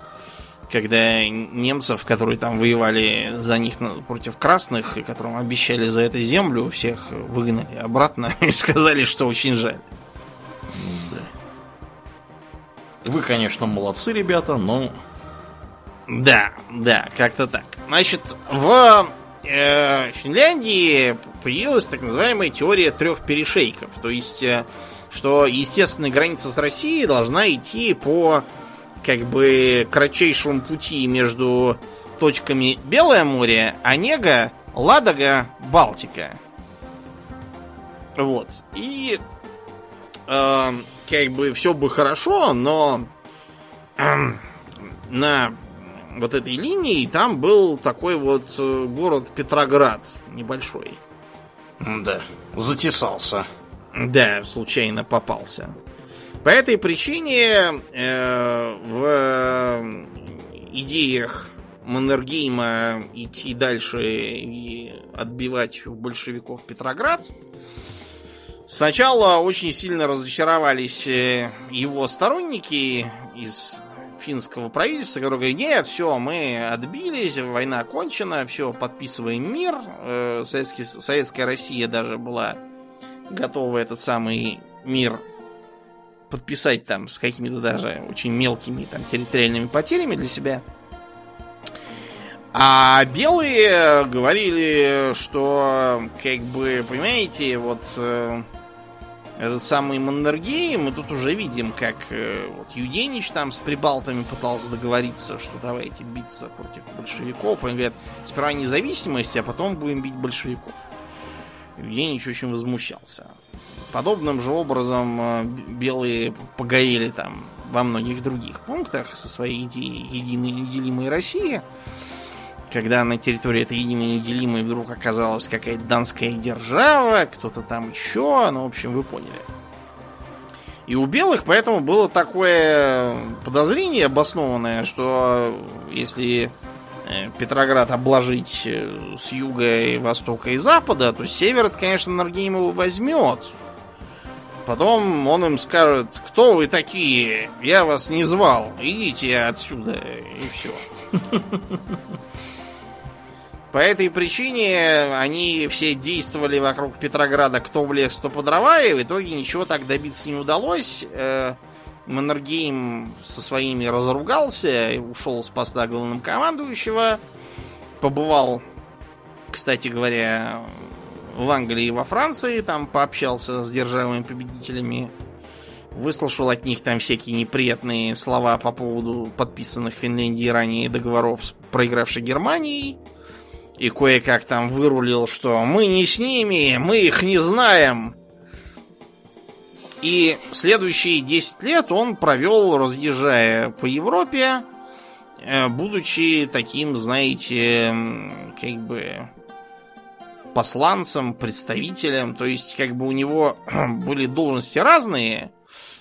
Когда немцев, которые там воевали за них против красных, и которым обещали за это землю, всех выгнали обратно и сказали, что очень жаль. Да. Вы, конечно, молодцы, ребята, но Да, да, как-то так. Значит, в э, Финляндии появилась так называемая теория трех перешейков. То есть, э, что естественная граница с Россией должна идти по как бы кратчайшему пути между точками Белое море, Онега, Ладога, Балтика. Вот. И э, как бы все бы хорошо, но эм, на вот этой линии там был такой вот э, город Петроград небольшой. да, затесался. Да, случайно попался. По этой причине э, в э, идеях Маннергейма идти дальше и отбивать у большевиков Петроград сначала очень сильно разочаровались э, его сторонники из финского правительства, которые говорят, нет, все, мы отбились, война окончена, все, подписываем мир. Э, Советский, Советская Россия даже была готова этот самый мир подписать там с какими-то даже очень мелкими там территориальными потерями для себя. А белые говорили, что, как бы, понимаете, вот э, этот самый Маннергей, мы тут уже видим, как э, вот Юденич там с прибалтами пытался договориться, что давайте биться против большевиков. Они говорят, сперва независимость, а потом будем бить большевиков. Юденич очень возмущался. Подобным же образом э, белые погорели там во многих других пунктах со своей идеей единой неделимой России. Когда на территории этой неделимой вдруг оказалась какая-то донская держава, кто-то там еще, ну, в общем, вы поняли. И у белых поэтому было такое подозрение обоснованное, что если э, Петроград обложить э, с юга и востока и запада, то север, конечно, Наргейм его возьмет. Потом он им скажет, кто вы такие, я вас не звал, идите отсюда, и все. По этой причине они все действовали вокруг Петрограда, кто в лес, кто по дрова, и в итоге ничего так добиться не удалось. Э, Маннергейм со своими разругался ушел с поста главнокомандующего. Побывал, кстати говоря, в Англии и во Франции, там пообщался с державными победителями, выслушал от них там всякие неприятные слова по поводу подписанных в Финляндии ранее договоров с проигравшей Германией. И кое-как там вырулил, что мы не с ними, мы их не знаем. И следующие 10 лет он провел, разъезжая по Европе, э, будучи таким, знаете, как бы посланцем, представителем. То есть, как бы у него были должности разные,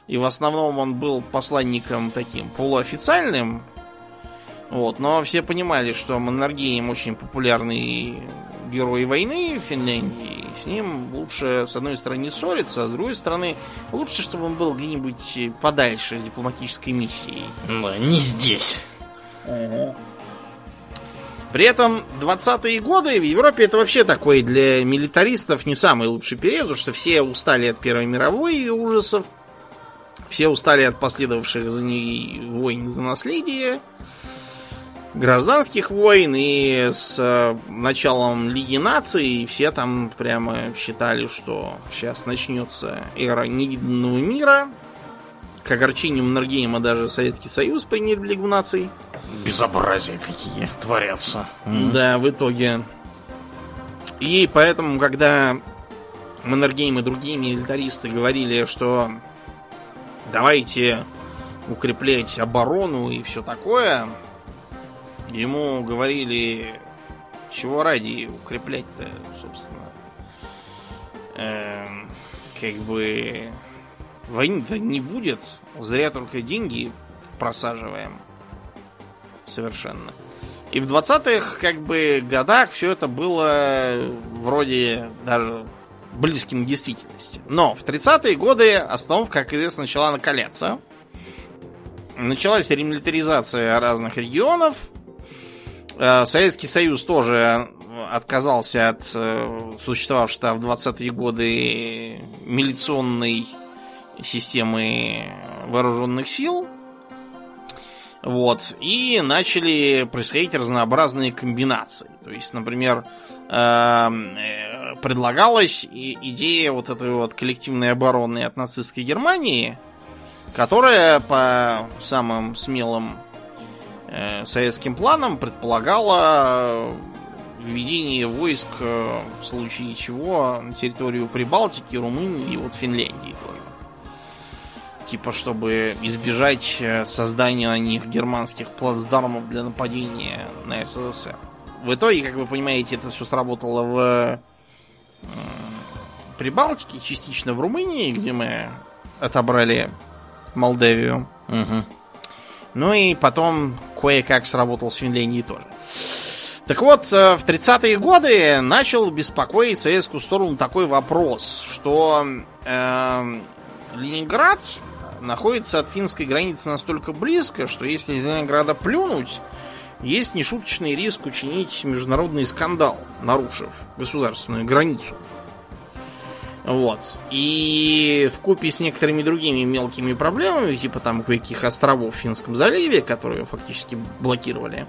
и в основном он был посланником таким полуофициальным, вот, но все понимали, что Маннергейм очень популярный герой войны в Финляндии. С ним лучше, с одной стороны, не ссориться, а с другой стороны, лучше, чтобы он был где-нибудь подальше с дипломатической миссией. Да, не здесь. При этом 20-е годы в Европе это вообще такой для милитаристов не самый лучший период, потому что все устали от Первой мировой и ужасов, все устали от последовавших за ней войн за наследие, гражданских войн, и с э, началом Лиги наций все там прямо считали, что сейчас начнется эра невиданного мира. К огорчению Маннергейма даже Советский Союз приняли в Лигу наций. Безобразия какие творятся. Да, в итоге. И поэтому, когда Маннергейм и другие милитаристы говорили, что давайте укреплять оборону и все такое, ему говорили, чего ради укреплять-то, собственно. Эм, как бы войны-то не будет, зря только деньги просаживаем. Совершенно. И в 20-х, как бы, годах все это было вроде даже близким к действительности. Но в 30-е годы остановка, как известно, начала накаляться. Началась ремилитаризация разных регионов. Э, Советский Союз тоже отказался от э, существовавшей в 20-е годы милиционной системы вооруженных сил. Вот. И начали происходить разнообразные комбинации. То есть, например, э, предлагалась идея вот этой вот коллективной обороны от нацистской Германии, которая по самым смелым э, советским планам предполагала введение войск э, в случае чего на территорию Прибалтики, Румынии и вот Финляндии тоже типа чтобы избежать э, создания на них германских плацдармов для нападения на СССР. В итоге, как вы понимаете, это все сработало в э, Прибалтике, частично в Румынии, где мы отобрали Молдавию. Угу. Ну и потом кое-как сработал с Финляндией тоже. Так вот, э, в 30-е годы начал беспокоить советскую сторону такой вопрос, что э, Ленинград находится от финской границы настолько близко, что если из Ленинграда плюнуть, есть нешуточный риск учинить международный скандал, нарушив государственную границу. Вот. И в купе с некоторыми другими мелкими проблемами, типа там кое-каких островов в Финском заливе, которые фактически блокировали,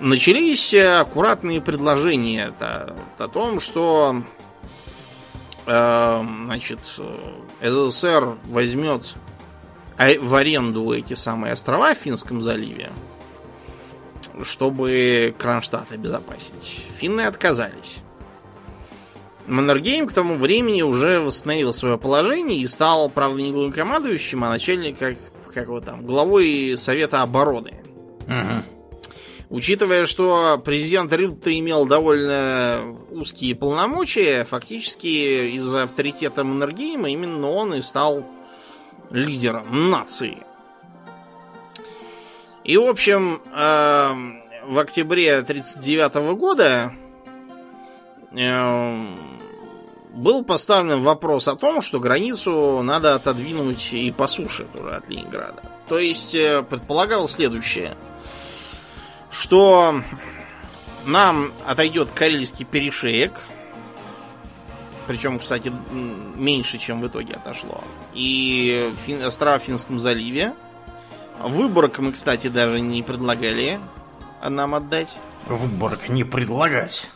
начались аккуратные предложения о, о том, что Эм, значит, э, СССР возьмет а, в аренду эти самые острова в Финском заливе, чтобы Кронштадт обезопасить. Финны отказались. Маннергейм к тому времени уже восстановил свое положение и стал, правда, не главнокомандующим, а начальником, как, как его там, главой Совета обороны. Угу. Учитывая, что президент Рюдта имел довольно узкие полномочия, фактически из-за авторитета Маннергейма именно он и стал лидером нации. И, в общем, э, в октябре 1939 года э, был поставлен вопрос о том, что границу надо отодвинуть и по суше тоже от Ленинграда. То есть э, предполагалось следующее – что нам отойдет Карельский перешеек. Причем, кстати, меньше, чем в итоге отошло. И фин... острова в Финском заливе. Выборок мы, кстати, даже не предлагали нам отдать. Выборок не предлагать.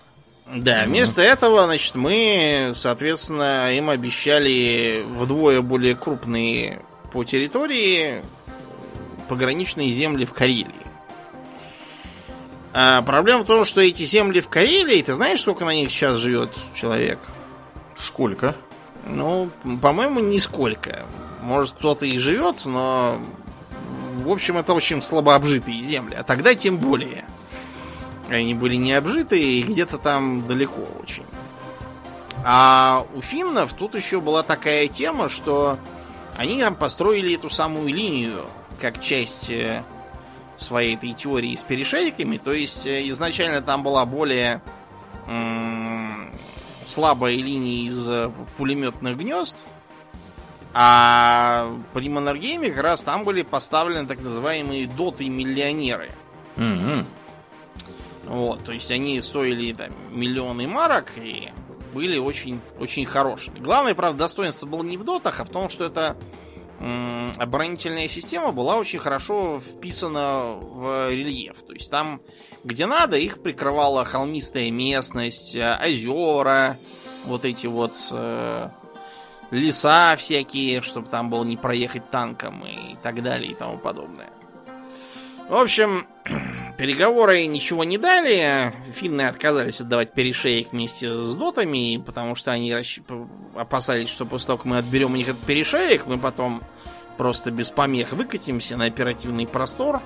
Да, вместо mm-hmm. этого, значит, мы, соответственно, им обещали вдвое более крупные по территории пограничные земли в Карелии. А проблема в том, что эти земли в Карелии, ты знаешь, сколько на них сейчас живет человек? Сколько? Ну, по-моему, нисколько. Может, кто-то и живет, но... В общем, это очень слабо обжитые земли. А тогда тем более. Они были не обжитые и где-то там далеко очень. А у финнов тут еще была такая тема, что они там построили эту самую линию как часть э, своей этой теории с перешейками. То есть э, изначально там была более слабая линия из э, пулеметных гнезд. А при Маннергейме как раз там были поставлены так называемые доты-миллионеры. Mm-hmm. Вот, то есть они стоили там, миллионы марок и были очень, очень хорошими. Главное, правда, достоинство было не в дотах, а в том, что это оборонительная система была очень хорошо вписана в рельеф. То есть там, где надо, их прикрывала холмистая местность, э, озера, вот эти вот э, леса всякие, чтобы там было не проехать танком и так далее и тому подобное. В общем, переговоры ничего не дали. Финны отказались отдавать перешеек вместе с дотами, потому что они расщ... опасались, что после того, как мы отберем у них этот перешеек, мы потом просто без помех выкатимся на оперативный простор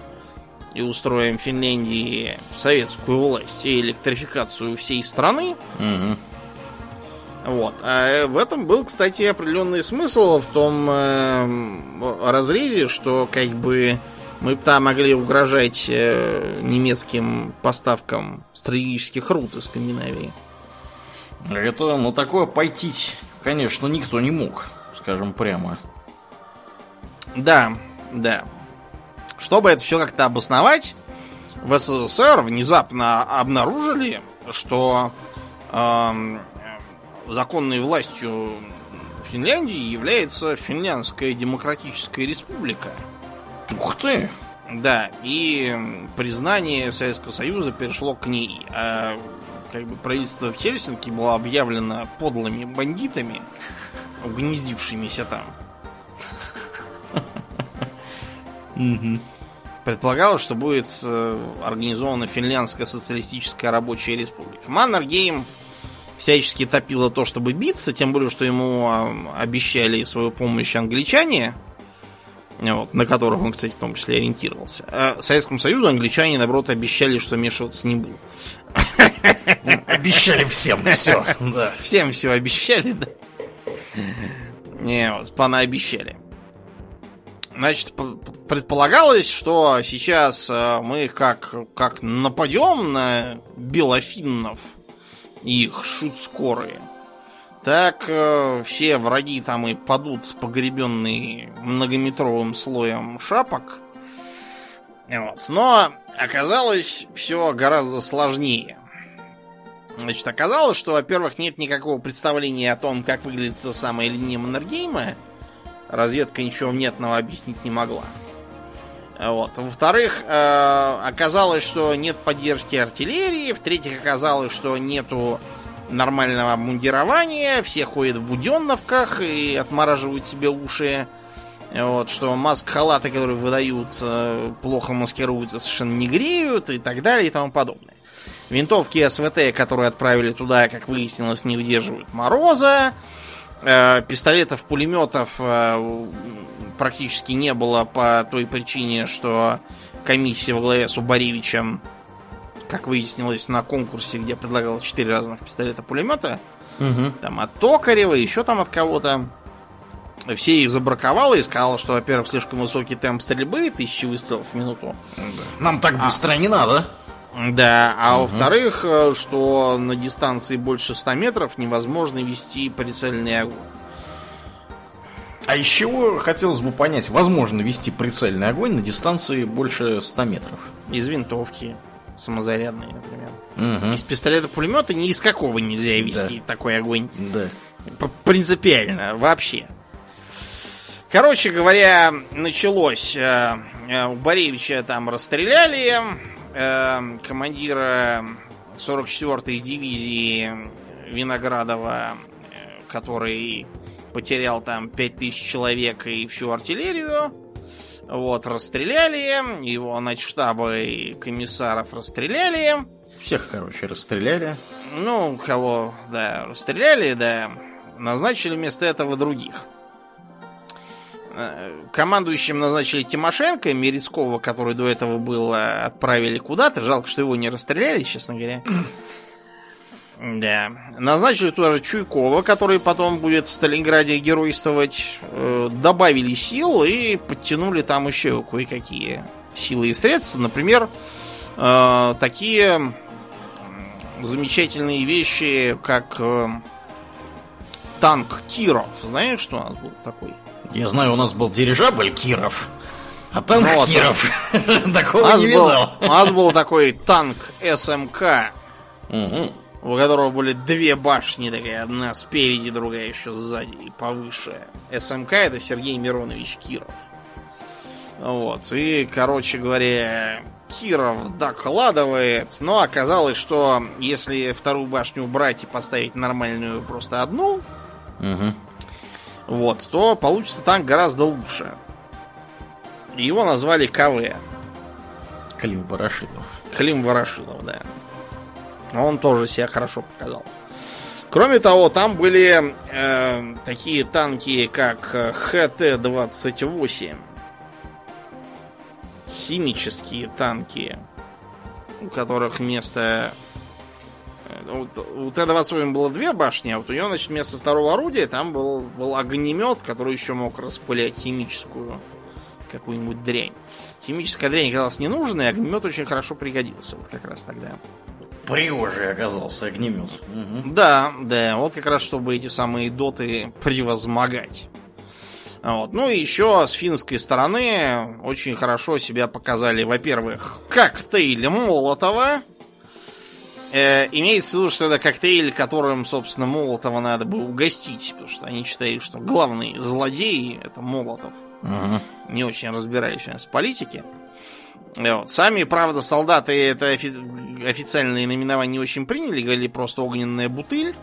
и устроим в Финляндии советскую власть и электрификацию всей страны. Угу. Вот. А в этом был, кстати, определенный смысл в том э, разрезе, что как бы мы там могли угрожать э, немецким поставкам стратегических руд из Скандинавии. Это, ну, такое пойти, конечно, никто не мог, скажем прямо. Да, да. Чтобы это все как-то обосновать, в СССР внезапно обнаружили, что э, законной властью Финляндии является Финляндская Демократическая Республика. Ух ты! Да, и признание Советского Союза перешло к ней. А как бы правительство в Хельсинки было объявлено подлыми бандитами, угнездившимися там. Предполагалось, что будет э, организована Финляндская социалистическая рабочая республика. Маннергейм всячески топило то, чтобы биться, тем более, что ему обещали свою помощь англичане, вот, на которых он, кстати, в том числе ориентировался. А Советскому Союзу англичане, наоборот, обещали, что вмешиваться не будут. Обещали всем все. Да. Всем все обещали, да. Не, вот, понаобещали. Значит, предполагалось, что сейчас э, мы как, как нападем на белофиннов, их шут скорые, так э, все враги там и падут погребенные многометровым слоем шапок. Вот. Но оказалось все гораздо сложнее. Значит, оказалось, что, во-первых, нет никакого представления о том, как выглядит эта самая линия Маннергейма. Разведка ничего внятного объяснить не могла. Вот. Во-вторых, э, оказалось, что нет поддержки артиллерии. В-третьих, оказалось, что нету нормального обмундирования. Все ходят в буденновках и отмораживают себе уши. Вот, что маск-халаты, которые выдают, плохо маскируются, совершенно не греют и так далее и тому подобное. Винтовки СВТ, которые отправили туда, как выяснилось, не выдерживают мороза. Э, пистолетов, пулеметов э, практически не было по той причине, что комиссия во главе с Убаревичем, как выяснилось на конкурсе, где предлагал 4 разных пистолета-пулемета, Угу. там от Токарева, еще там от кого-то, все их забраковала и сказала, что, во-первых, слишком высокий темп стрельбы, тысячи выстрелов в минуту. Нам так быстро не надо. Да, а во-вторых, э, что на дистанции больше 100 метров невозможно вести прицельный огонь. А из чего хотелось бы понять, возможно вести прицельный огонь на дистанции больше 100 метров? Из винтовки самозарядной, например. Угу. Из пистолета-пулемета ни из какого нельзя вести такой огонь. Да. Принципиально, вообще. Короче говоря, началось. э, э, У Боревича там расстреляли. э, Командира 44-й дивизии Виноградова, который потерял там 5000 человек и всю артиллерию. Вот, расстреляли. Его начштаба и комиссаров расстреляли. Всех, короче, расстреляли. Ну, кого, да, расстреляли, да, назначили вместо этого других. Э, Командующим назначили Тимошенко, Мерецкого, который до этого был, э, отправили куда-то. Жалко, что его не расстреляли, честно говоря. Да. Назначили туда же Чуйкова, который потом будет в Сталинграде геройствовать. Э, Добавили сил и подтянули там еще кое-какие силы и средства. Например, э, такие замечательные вещи, как э, танк Киров. Знаешь, что у нас был такой? Я знаю, у нас был дирижабль Киров. А танк Ну, он. Киров. Такого не видал. у нас был такой танк СМК, Мгм. У которого были две башни, такая одна спереди, другая еще сзади и повыше. СМК это Сергей Миронович Киров. Вот. И, короче говоря, Киров докладывает, но оказалось, что если вторую башню убрать и поставить нормальную просто одну, Мгм. вот, то получится танк гораздо лучше. Его назвали КВ. Клим Ворошилов. Клим Ворошилов, да. Он тоже себя хорошо показал. Кроме того, там были э, такие танки, как э, ХТ-28. Химические танки, у которых вместо... э, У Т-28 было две башни, а вот у него, значит, вместо второго орудия там был, был огнемет, который еще мог распылять химическую какую-нибудь дрянь. Химическая дрянь оказалась ненужной, а огнемет очень хорошо пригодился вот как раз тогда. Пригожий оказался огнемет. Угу. Да, да, вот как раз чтобы эти самые доты превозмогать. Вот. Ну и еще с финской стороны очень хорошо себя показали, во-первых, коктейль Молотова. Э, имеется в виду, что это коктейль, которым, собственно, Молотова надо бы угостить, потому что они считают, что главный злодей это Молотов. Угу. Не очень разбираюсь в политике. Вот. Сами, правда, солдаты это офи... официальные наименования не очень приняли, говорили просто огненная бутыль.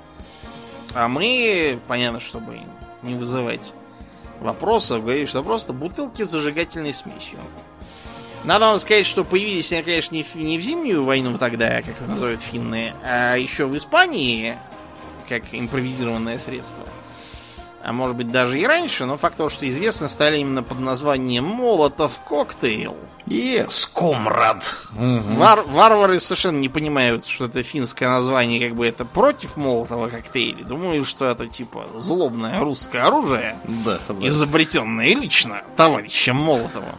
А мы, понятно, чтобы не вызывать вопросов, говорили, что просто бутылки с зажигательной смесью. Надо вам сказать, что появились они, конечно, не в, не в зимнюю войну тогда, как их называют финны, а еще в Испании, как импровизированное средство а может быть даже и раньше, но факт того, что известны стали именно под названием Молотов коктейл. Yes, комрад. Вар варвары совершенно не понимают, что это финское название, как бы это против Молотова коктейля. Думают, что это типа злобное русское оружие, Да, да. изобретенное лично товарищем Молотова.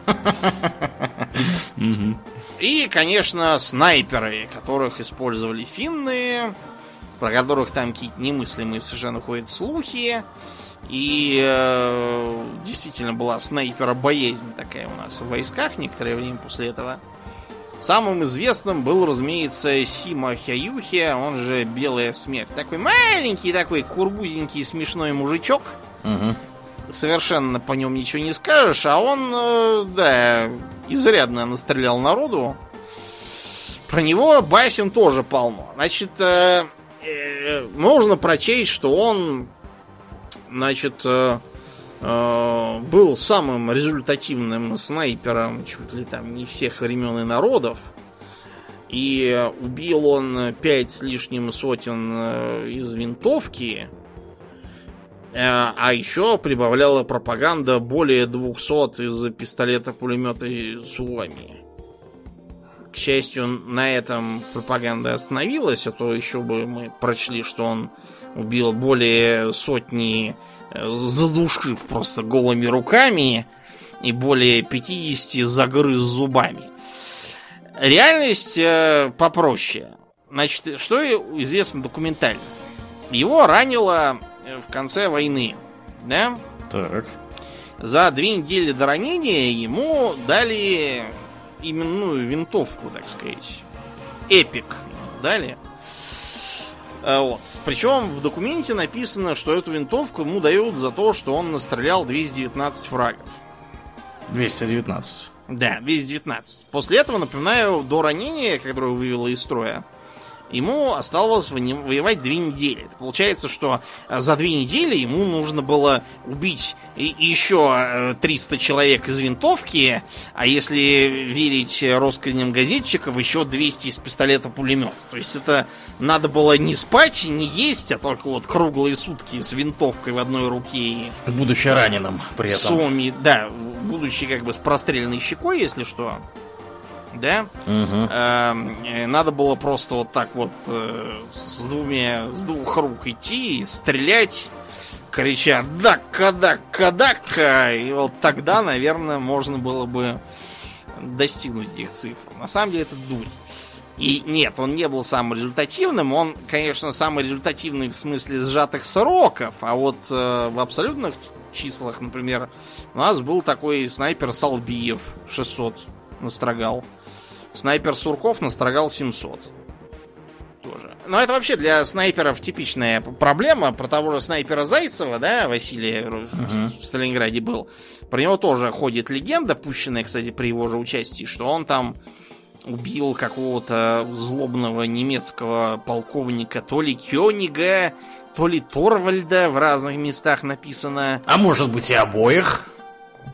И, конечно, снайперы, которых использовали финны, про которых там какие-то немыслимые совершенно ходят слухи. И э, действительно была снайпера боязнь такая у нас в войсках некоторое время после этого. Самым известным был, разумеется, Сима Хяюхи, он же Белая Смерть. Такой маленький, такой кургузенький, смешной мужичок. Мгм. Совершенно по нем ничего не скажешь, а он, э, да, изрядно настрелял народу. Про него басен тоже полно. Значит, э, э, можно прочесть, что он, значит, э, э, был самым результативным снайпером чуть ли там не всех времен и народов. И убил он пять с лишним сотен э, из винтовки. А еще прибавляла пропаганда более 200 из пистолета-пулемета Суами. К счастью, на этом пропаганда остановилась, а то еще бы мы прочли, что он убил более сотни э, задушив просто голыми руками и более 50 загрыз зубами. Реальность э, попроще. Значит, что известно документально? Его ранило э, в конце войны, да? Так. За две недели до ранения ему дали именную винтовку, так сказать. Эпик дали. А, Вот. Причем в документе написано, что эту винтовку ему дают за то, что он настрелял 219 врагов. 219. Да, 219. После этого, напоминаю, до ранения, которое вывело из строя, ему оставалось воевать две недели. Это получается, что э, за две недели ему нужно было убить еще э, 300 человек из винтовки, а если верить россказням газетчиков, еще 200 из пистолета-пулемета. То есть это надо было не спать, не есть, а только вот круглые сутки с винтовкой в одной руке Будучи раненым при этом. Суми, да, будучи как бы с простреленной щекой, если что. Да? Э, Надо было просто вот так вот э, с двумя, с двух рук идти и стрелять, крича «Дакка, дакка, дакка!» И вот тогда, наверное, можно было бы достигнуть этих цифр. На самом деле это дурь. И нет, он не был самым результативным. Он, конечно, самый результативный в смысле сжатых сроков, а вот э, в абсолютных числах, например, у нас был такой снайпер Салбиев 600 настрогал. Снайпер Сурков настрогал 700. Тоже. Но это вообще для снайперов типичная проблема. Про того же снайпера Зайцева, да, Василия Ру- в Сталинграде был. Про него тоже ходит легенда, пущенная, кстати, при его же участии, что он там убил какого-то злобного немецкого полковника, то ли Кёнига, то ли Торвальда, в разных местах написано. А может быть и обоих?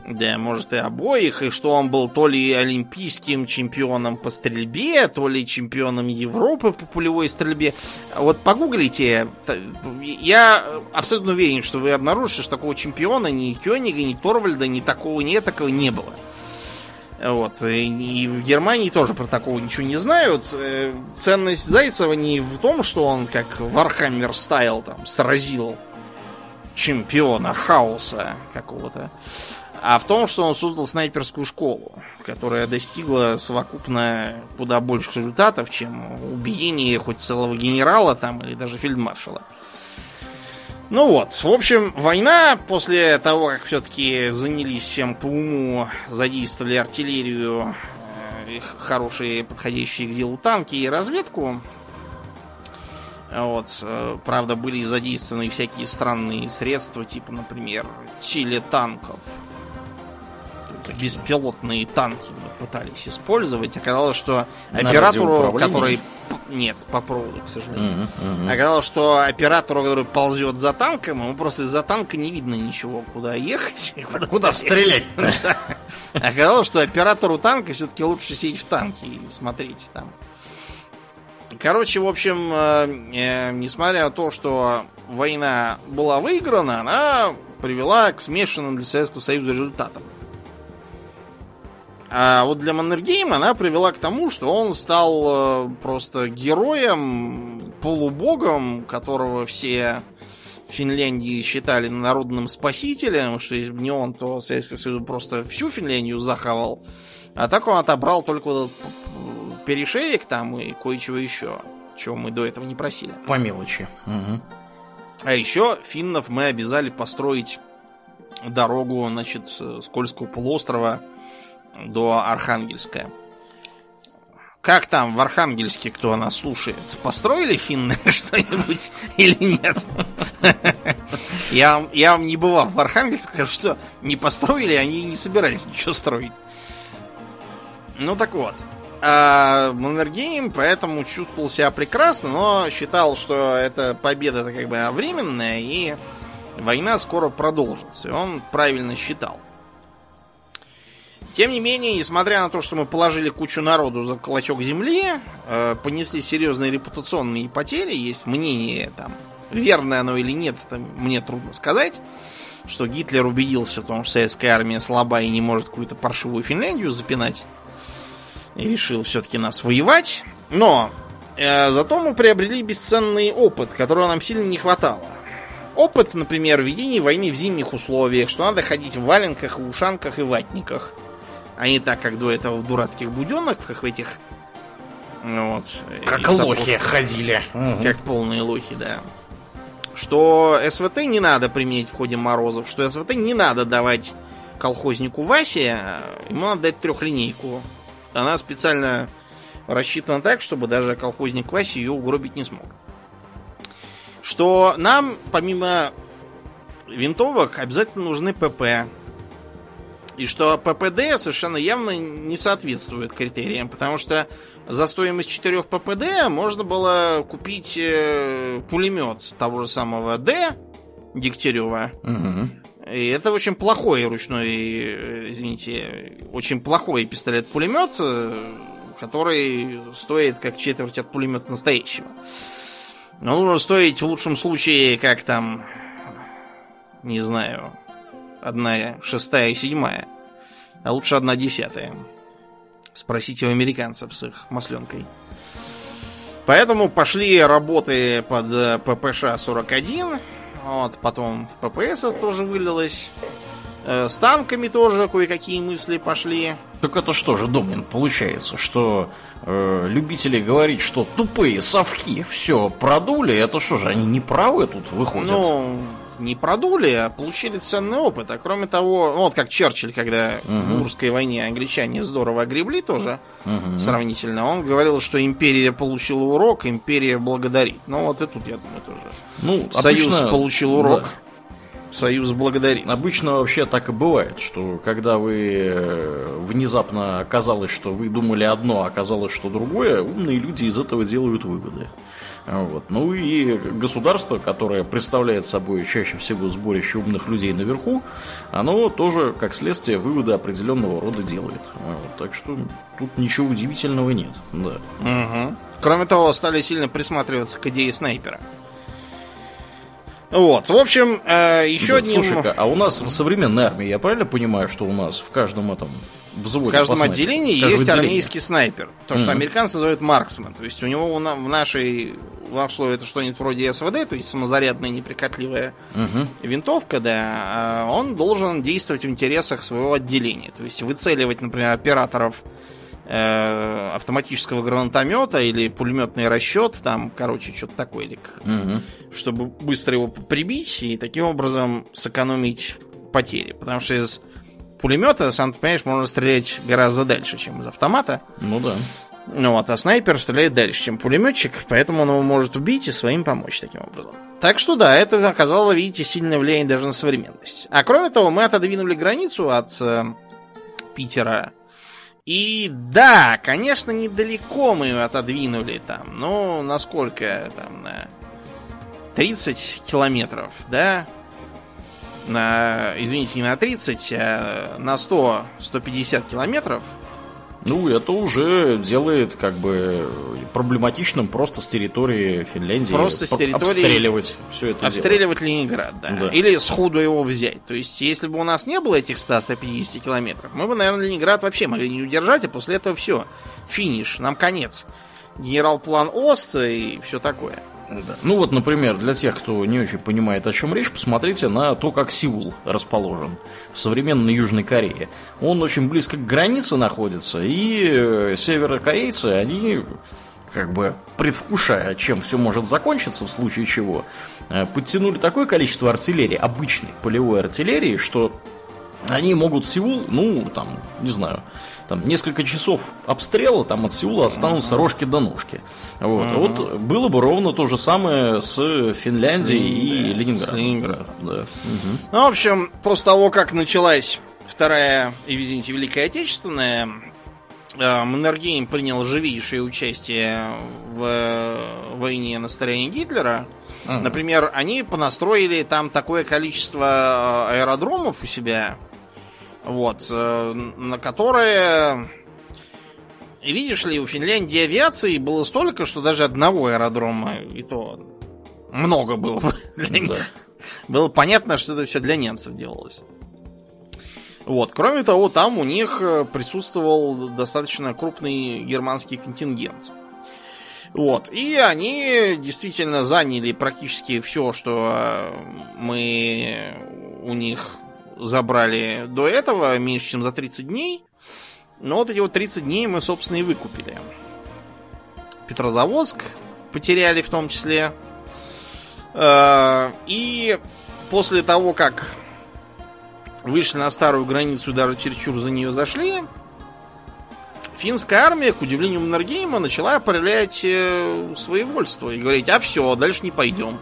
Да, может и обоих, и что он был то ли олимпийским чемпионом по стрельбе, то ли чемпионом Европы по пулевой стрельбе. Вот погуглите, я абсолютно уверен, что вы обнаружите, что такого чемпиона ни Кёнига, ни Торвальда, ни такого, ни такого не было. Вот. И в Германии тоже про такого ничего не знают. Э, ценность Зайцева не в том, что он как Warhammer style там сразил чемпиона хаоса какого-то, а в том, что он создал снайперскую школу, которая достигла совокупно куда больших результатов, чем убиение хоть целого генерала там или даже фельдмаршала. Ну вот, в общем, война после того, как все-таки занялись всем по уму, задействовали артиллерию, э, хорошие, подходящие к делу танки и разведку. Вот, э, правда, были задействованы всякие странные средства, типа, например, телетанков, беспилотные танки мы пытались использовать. Оказалось, что На оператору, который... Нет, по проводу, к сожалению. Мгм, мгм. Оказалось, что оператору, который ползет за танком, ему просто из-за танка не видно ничего, куда ехать. Куда, Куда стрелять-то? Оказалось, что оператору танка все-таки лучше сидеть в танке и смотреть там. Короче, в общем, э, э, несмотря на то, что война была выиграна, она привела к смешанным для Советского Союза результатам. А вот для Маннергейма она привела к тому, что он стал э, просто героем, полубогом, которого все Финляндии считали народным спасителем, что если бы не он, то Советский Союз просто всю Финляндию захавал. А так он отобрал только вот этот перешеек там и кое-чего еще, чего мы до этого не просили. По мелочи. Мгм. А еще финнов мы обязали построить дорогу, значит, с Кольского полуострова до Архангельска. Как там в Архангельске, кто нас слушает? Построили финны что-нибудь или нет? Я, я вам не бывал в Архангельске, что не построили, они не собирались ничего строить. Ну так вот. А Маннергейм поэтому чувствовал себя прекрасно, но считал, что эта победа это как бы временная, и война скоро продолжится. И он правильно считал. Тем не менее, несмотря на то, что мы положили кучу народу за клочок земли, э, понесли серьезные репутационные потери, есть мнение там, верное оно или нет, это мне трудно сказать, что Гитлер убедился в том, что советская армия слаба и не может какую-то паршивую Финляндию запинать, и решил все-таки нас воевать. Но э, зато мы приобрели бесценный опыт, которого нам сильно не хватало. Опыт, например, ведения войны в зимних условиях, что надо ходить в валенках, ушанках и ватниках. А не так, как до этого в дурацких буденовках, в этих... ну Вот, Как и лохи ходили. Мгм. Как полные лохи, да. Что СВТ не надо применять в ходе морозов, что СВТ не надо давать колхознику Васе, а ему надо дать трехлинейку. Она специально рассчитана так, чтобы даже колхозник Вася ее угробить не смог. Что нам, помимо винтовок, обязательно нужны ПП. И что ППД совершенно явно не соответствует критериям, потому что за стоимость 4 ППД можно было купить э, пулемет того же самого Д Дегтярева. Мгм. И это очень плохой ручной, э, извините, очень плохой пистолет-пулемет, э, который стоит как четверть от пулемета настоящего. Но нужно стоить в лучшем случае, как там, не знаю, одна шестая и седьмая, а лучше одна десятая. Спросите у американцев с их масленкой. Поэтому пошли работы под э, ППШ-41. Вот, потом в ППС это тоже вылилось. Э, С танками тоже кое-какие мысли пошли. Так это что же, Домнин, получается, что э, любители говорить, что тупые совки все продули, это что же, они не правы тут выходят? Ну, не продули, а получили ценный опыт. А кроме того, ну, вот как Черчилль, когда в Урской войне англичане здорово огребли тоже, Мгм. сравнительно, он говорил, что империя получила урок, империя благодарит. Ну вот и тут, я думаю, тоже. Ну, Союз обычно- получил урок. да. Союз благодарит. Обычно вообще так и бывает, что когда вы э, внезапно оказалось, что вы думали одно, а оказалось, что другое, умные люди из этого делают выводы. Вот. Ну и государство, которое представляет собой чаще всего сборище умных людей наверху, оно тоже, как следствие, выводы определенного рода делает. Вот. Так что тут ничего удивительного нет. Да. Угу. Кроме того, стали сильно присматриваться к идее снайпера. Вот, в общем, э, еще да, одним... Слушай-ка, а у нас в современной армии, я правильно понимаю, что у нас в каждом этом взводе В каждом отделении каждом есть отделении. армейский снайпер. То, что Мгм. американцы называют марксмен. То есть у него у на- в нашей в нашем это что-нибудь вроде СВД, то есть самозарядная неприкатливая Мгм. винтовка, да, а он должен действовать в интересах своего отделения. То есть выцеливать, например, операторов э, автоматического гранатомета или пулеметный расчет, там, короче, что-то такое, или Мгм. чтобы быстро его прибить и таким образом сэкономить потери. Потому что из пулемета, сам ты понимаешь, можно стрелять гораздо дальше, чем из автомата. Ну да. Ну вот, а снайпер стреляет дальше, чем пулеметчик, поэтому он его может убить и своим помочь таким образом. Так что да, это оказало, видите, сильное влияние даже на современность. А кроме того, мы отодвинули границу от э, Питера. И да, конечно, недалеко мы отодвинули там. Ну, насколько там, на 30 километров, да? На, извините, не на 30, а на 100-150 километров. Ну, это уже делает как бы проблематичным просто с территории Финляндии Просто с территории- обстреливать все это дело. Обстреливать Ленинград, да. Да. Или сходу его взять. То есть, если бы у нас не было этих 100-150 километров, мы бы, наверное, Ленинград вообще могли не удержать, а после этого все. Финиш, нам конец. Генерал-план Ост и все такое. Да. Ну вот, например, для тех, кто не очень понимает, о чем речь, посмотрите на то, как Сеул расположен в современной Южной Корее. Он очень близко к границе находится, и э, северокорейцы, они как бы предвкушая, чем все может закончиться в случае чего, э, подтянули такое количество артиллерии, обычной полевой артиллерии, что они могут Сеул, ну, там, не знаю, там несколько часов обстрела, там от Сеула останутся рожки до ножки. Вот. вот было бы ровно то же самое с Финляндией и Ленинградом. С Ленинградом. Да. Мгм. Ну, в общем, после того, как началась Вторая, и, извините, Великая Отечественная, э, Маннергейм принял живейшее участие в э, войне на стороне Гитлера. Ага. Например, они понастроили там такое количество э, аэродромов у себя, вот, э, на которые... И видишь ли, у Финляндии авиации было столько, что даже одного аэродрома и то много было бы для них. Да. Было понятно, что это все для немцев делалось. Вот. Кроме того, там у них э, присутствовал достаточно крупный германский контингент. Вот. И они действительно заняли практически все, что э, мы у них забрали до этого, меньше, чем за 30 дней. Но вот эти вот 30 дней мы, собственно, и выкупили. Петрозаводск потеряли в том числе. Э, И после того, как вышли на старую границу и даже чересчур за нее зашли, финская армия, к удивлению Маннергейма, начала проявлять э, своевольство и говорить, а все, дальше не пойдем.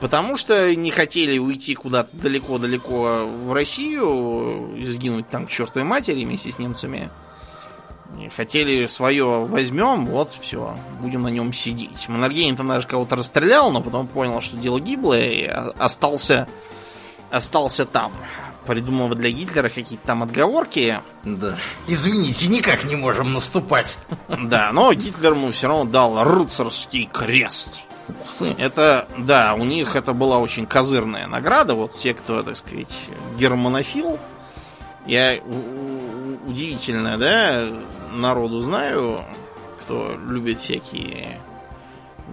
Потому что не хотели уйти куда-то далеко-далеко в Россию, сгинуть там к чертовой матери вместе с немцами. Хотели свое возьмем, вот все, будем на нем сидеть. Маннергейм там даже кого-то расстрелял, но потом понял, что дело гиблое, и остался, остался там. Придумывая для Гитлера какие-то там отговорки. Да. Извините, никак не можем наступать. Да, но Гитлер ему все равно дал рыцарский крест. Это, да, у них это была очень козырная награда. Вот те, кто, так сказать, германофил. Я удивительно, да, народу знаю, кто любит всякие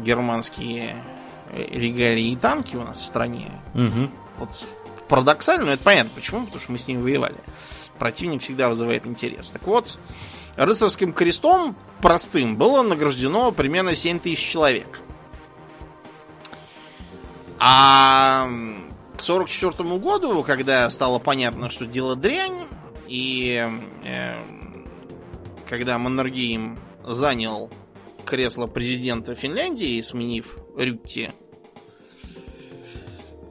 германские регалии и танки у нас в стране. Мгм. Вот парадоксально, но это понятно почему, потому что мы с ним воевали. Противник всегда вызывает интерес. Так вот, рыцарским крестом простым было награждено примерно 7 тысяч человек. А к 44 году, когда стало понятно, что дело дрянь, и э, когда Маннергейм занял кресло президента Финляндии, сменив Рютти,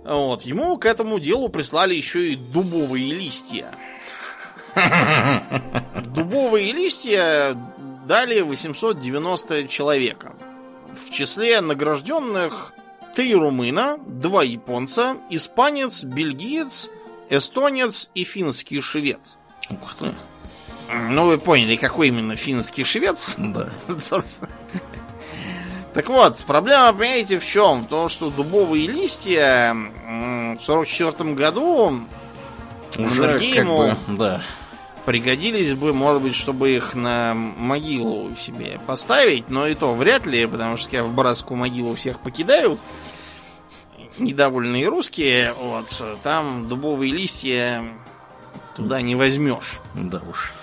Вот, ему к этому делу прислали еще и дубовые листья. Дубовые листья дали 890 человека. В числе награжденных три румына, два японца, испанец, бельгиец, эстонец и финский швец. Ух ты. Ну, вы поняли, какой именно финский швец? Да. Так вот, проблема, понимаете, в чем? В том, что дубовые листья в 44 году Уже как Маннергейму бы, да. пригодились бы, может быть, чтобы их на могилу себе поставить, но и то вряд ли, потому что в братскую могилу всех покидают. Недовольные русские, вот, там дубовые листья туда не возьмешь. Да уж.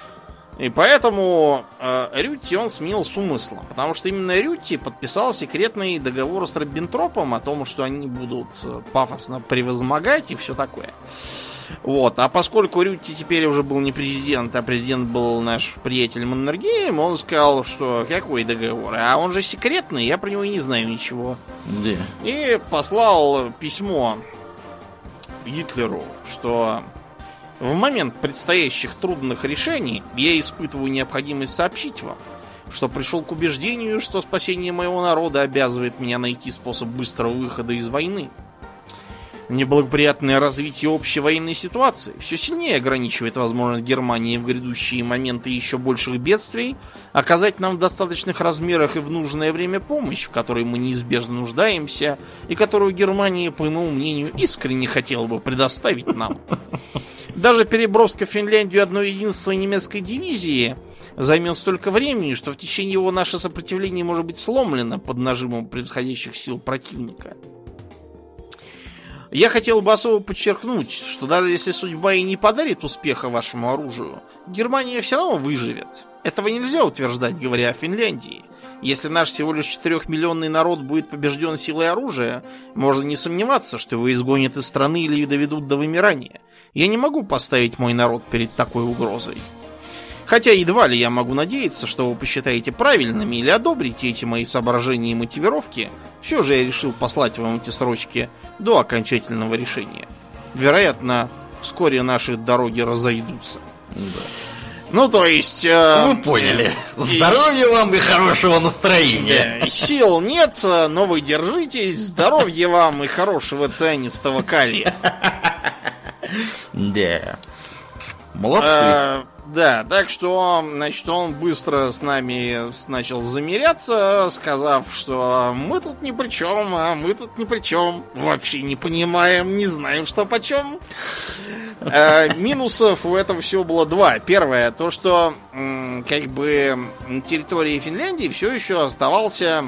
И поэтому э, Рютти он сменил с умыслом. Потому что именно Рютти подписал секретный договор с Роббентропом о том, что они будут э, пафосно превозмогать и все такое. Вот. А поскольку Рютти теперь уже был не президент, а президент был наш приятель Маннергейм, он сказал, что какой договор? А он же секретный, я про него и не знаю ничего. Да. И послал письмо Гитлеру, что в момент предстоящих трудных решений я испытываю необходимость сообщить вам, что пришел к убеждению, что спасение моего народа обязывает меня найти способ быстрого выхода из войны. Неблагоприятное развитие общей военной ситуации все сильнее ограничивает возможность Германии в грядущие моменты еще больших бедствий оказать нам в достаточных размерах и в нужное время помощь, в которой мы неизбежно нуждаемся, и которую Германия, по моему мнению, искренне хотела бы предоставить нам. Даже переброска в Финляндию одной единственной немецкой дивизии займет столько времени, что в течение его наше сопротивление может быть сломлено под нажимом превосходящих сил противника. Я хотел бы особо подчеркнуть, что даже если судьба и не подарит успеха вашему оружию, Германия все равно выживет. Этого нельзя утверждать, говоря о Финляндии. Если наш всего лишь четырехмиллионный народ будет побежден силой оружия, можно не сомневаться, что его изгонят из страны или доведут до вымирания. Я не могу поставить мой народ перед такой угрозой. Хотя едва ли я могу надеяться, что вы посчитаете правильными или одобрите эти мои соображения и мотивировки, все же я решил послать вам эти строчки до окончательного решения. Вероятно, вскоре наши дороги разойдутся. Да. Ну, то есть... э, Вы поняли. э, Здоровья вам и хорошего настроения. Да, сил нет, но вы держитесь. Здоровья вам и хорошего цианистого калия. Да. Молодцы. Да, так что, значит, он быстро с нами начал замеряться, сказав, что мы тут ни при чем, а мы тут ни при чем. Вообще не понимаем, не знаем, что почем. Э, минусов у этого всего было два. Первое, то, что как бы на территории Финляндии все еще оставался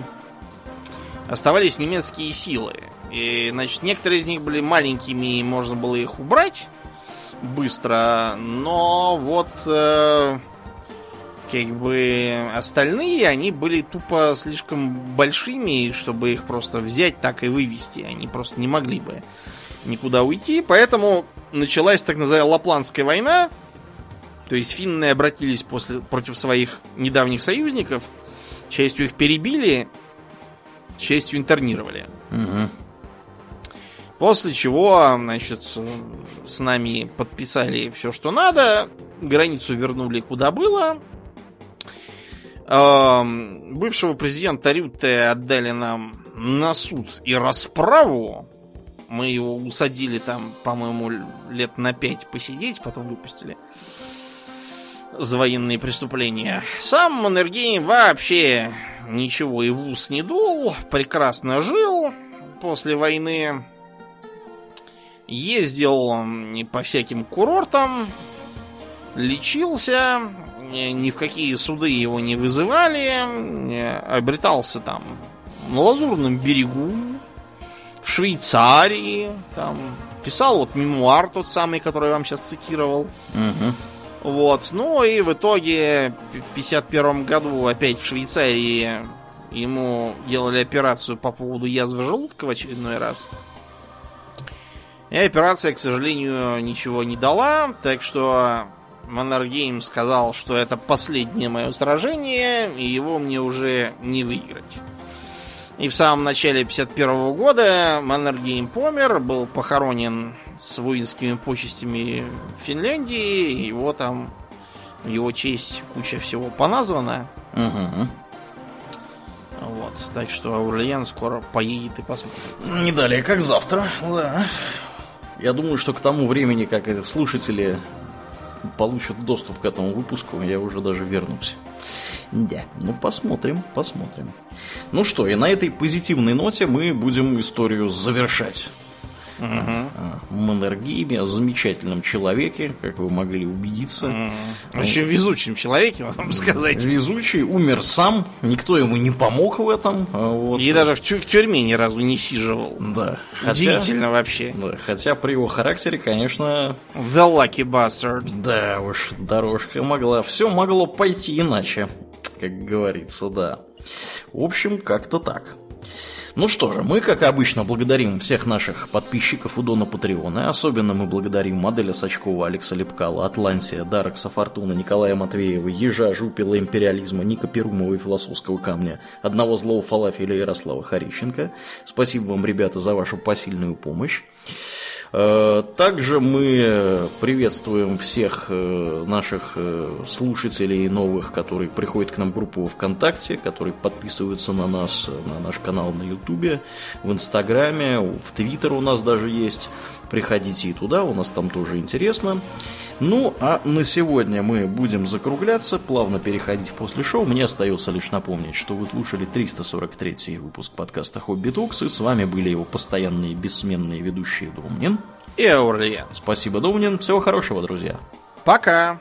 оставались немецкие силы. И, значит, некоторые из них были маленькими, и можно было их убрать быстро, но вот э, как бы остальные, они были тупо слишком большими, чтобы их просто взять так и вывести. Они просто не могли бы никуда уйти, поэтому началась так называемая Лапландская война. То есть финны обратились после, против своих недавних союзников, частью их перебили, частью интернировали. Мгм. После чего, значит, с нами подписали все, что надо, границу вернули куда было. Эм, Бывшего президента Рютте отдали нам на суд и расправу. Мы его усадили там, по-моему, лет на пять посидеть, потом выпустили за военные преступления. Сам Маннергейм вообще ничего и в ус не дул, прекрасно жил после войны. Ездил по всяким курортам, лечился, ни в какие суды его не вызывали, обретался там на Лазурном берегу, в Швейцарии, там писал вот мемуар тот самый, который я вам сейчас цитировал. Мгм. Вот, ну и в итоге в 51 году опять в Швейцарии ему делали операцию по поводу язвы желудка в очередной раз. И операция, к сожалению, ничего не дала, так что Маннергейм сказал, что это последнее мое сражение, и его мне уже не выиграть. И в самом начале 51 года Маннергейм помер, был похоронен с воинскими почестями в Финляндии. Его там в его честь куча всего поназвана. Угу. Вот, так что Аурлиен скоро поедет и посмотрит. Не далее, как завтра, да. Я думаю, что к тому времени, как слушатели получат доступ к этому выпуску, я уже даже вернусь. Да, ну посмотрим, посмотрим. Ну что, и на этой позитивной ноте мы будем историю завершать. Угу. Маннергейме, замечательном человеке, как вы могли убедиться. Угу. Очень везучем человеке, вам сказать. Везучий, умер сам, никто ему не помог в этом. А вот. И даже в, тю- в тюрьме ни разу не сиживал. Да. Хотя, Удивительно вообще. Да, хотя при его характере, конечно... The lucky bastard. Да уж, дорожка могла... Все могло пойти иначе, как говорится, да. В общем, как-то так. Ну что же, мы, как обычно, благодарим всех наших подписчиков у Дона Патреона. Особенно мы благодарим Моделя Сачкова, Алекса Лепкала, Атлантия, Дарекса Фортуна, Николая Матвеева, Ежа, Жупила Империализма, Ника Перумова и Философского камня, одного злого фалафеля Ярослава Харищенко. Спасибо вам, ребята, за вашу посильную помощь. Э, также мы приветствуем всех э, наших э, слушателей новых, которые приходят к нам в группу ВКонтакте, которые подписываются на нас, на наш канал на Ютубе, в Инстаграме, в Твиттер у нас даже есть. Приходите и туда, у нас там тоже интересно. Ну, а на сегодня мы будем закругляться, плавно переходить после шоу. Мне остается лишь напомнить, что вы слушали 343 выпуск подкаста «Хобби Токс», и с вами были его постоянные бессменные ведущие Домнин и Аурлиен. Спасибо, Домнин. Всего хорошего, друзья. Пока.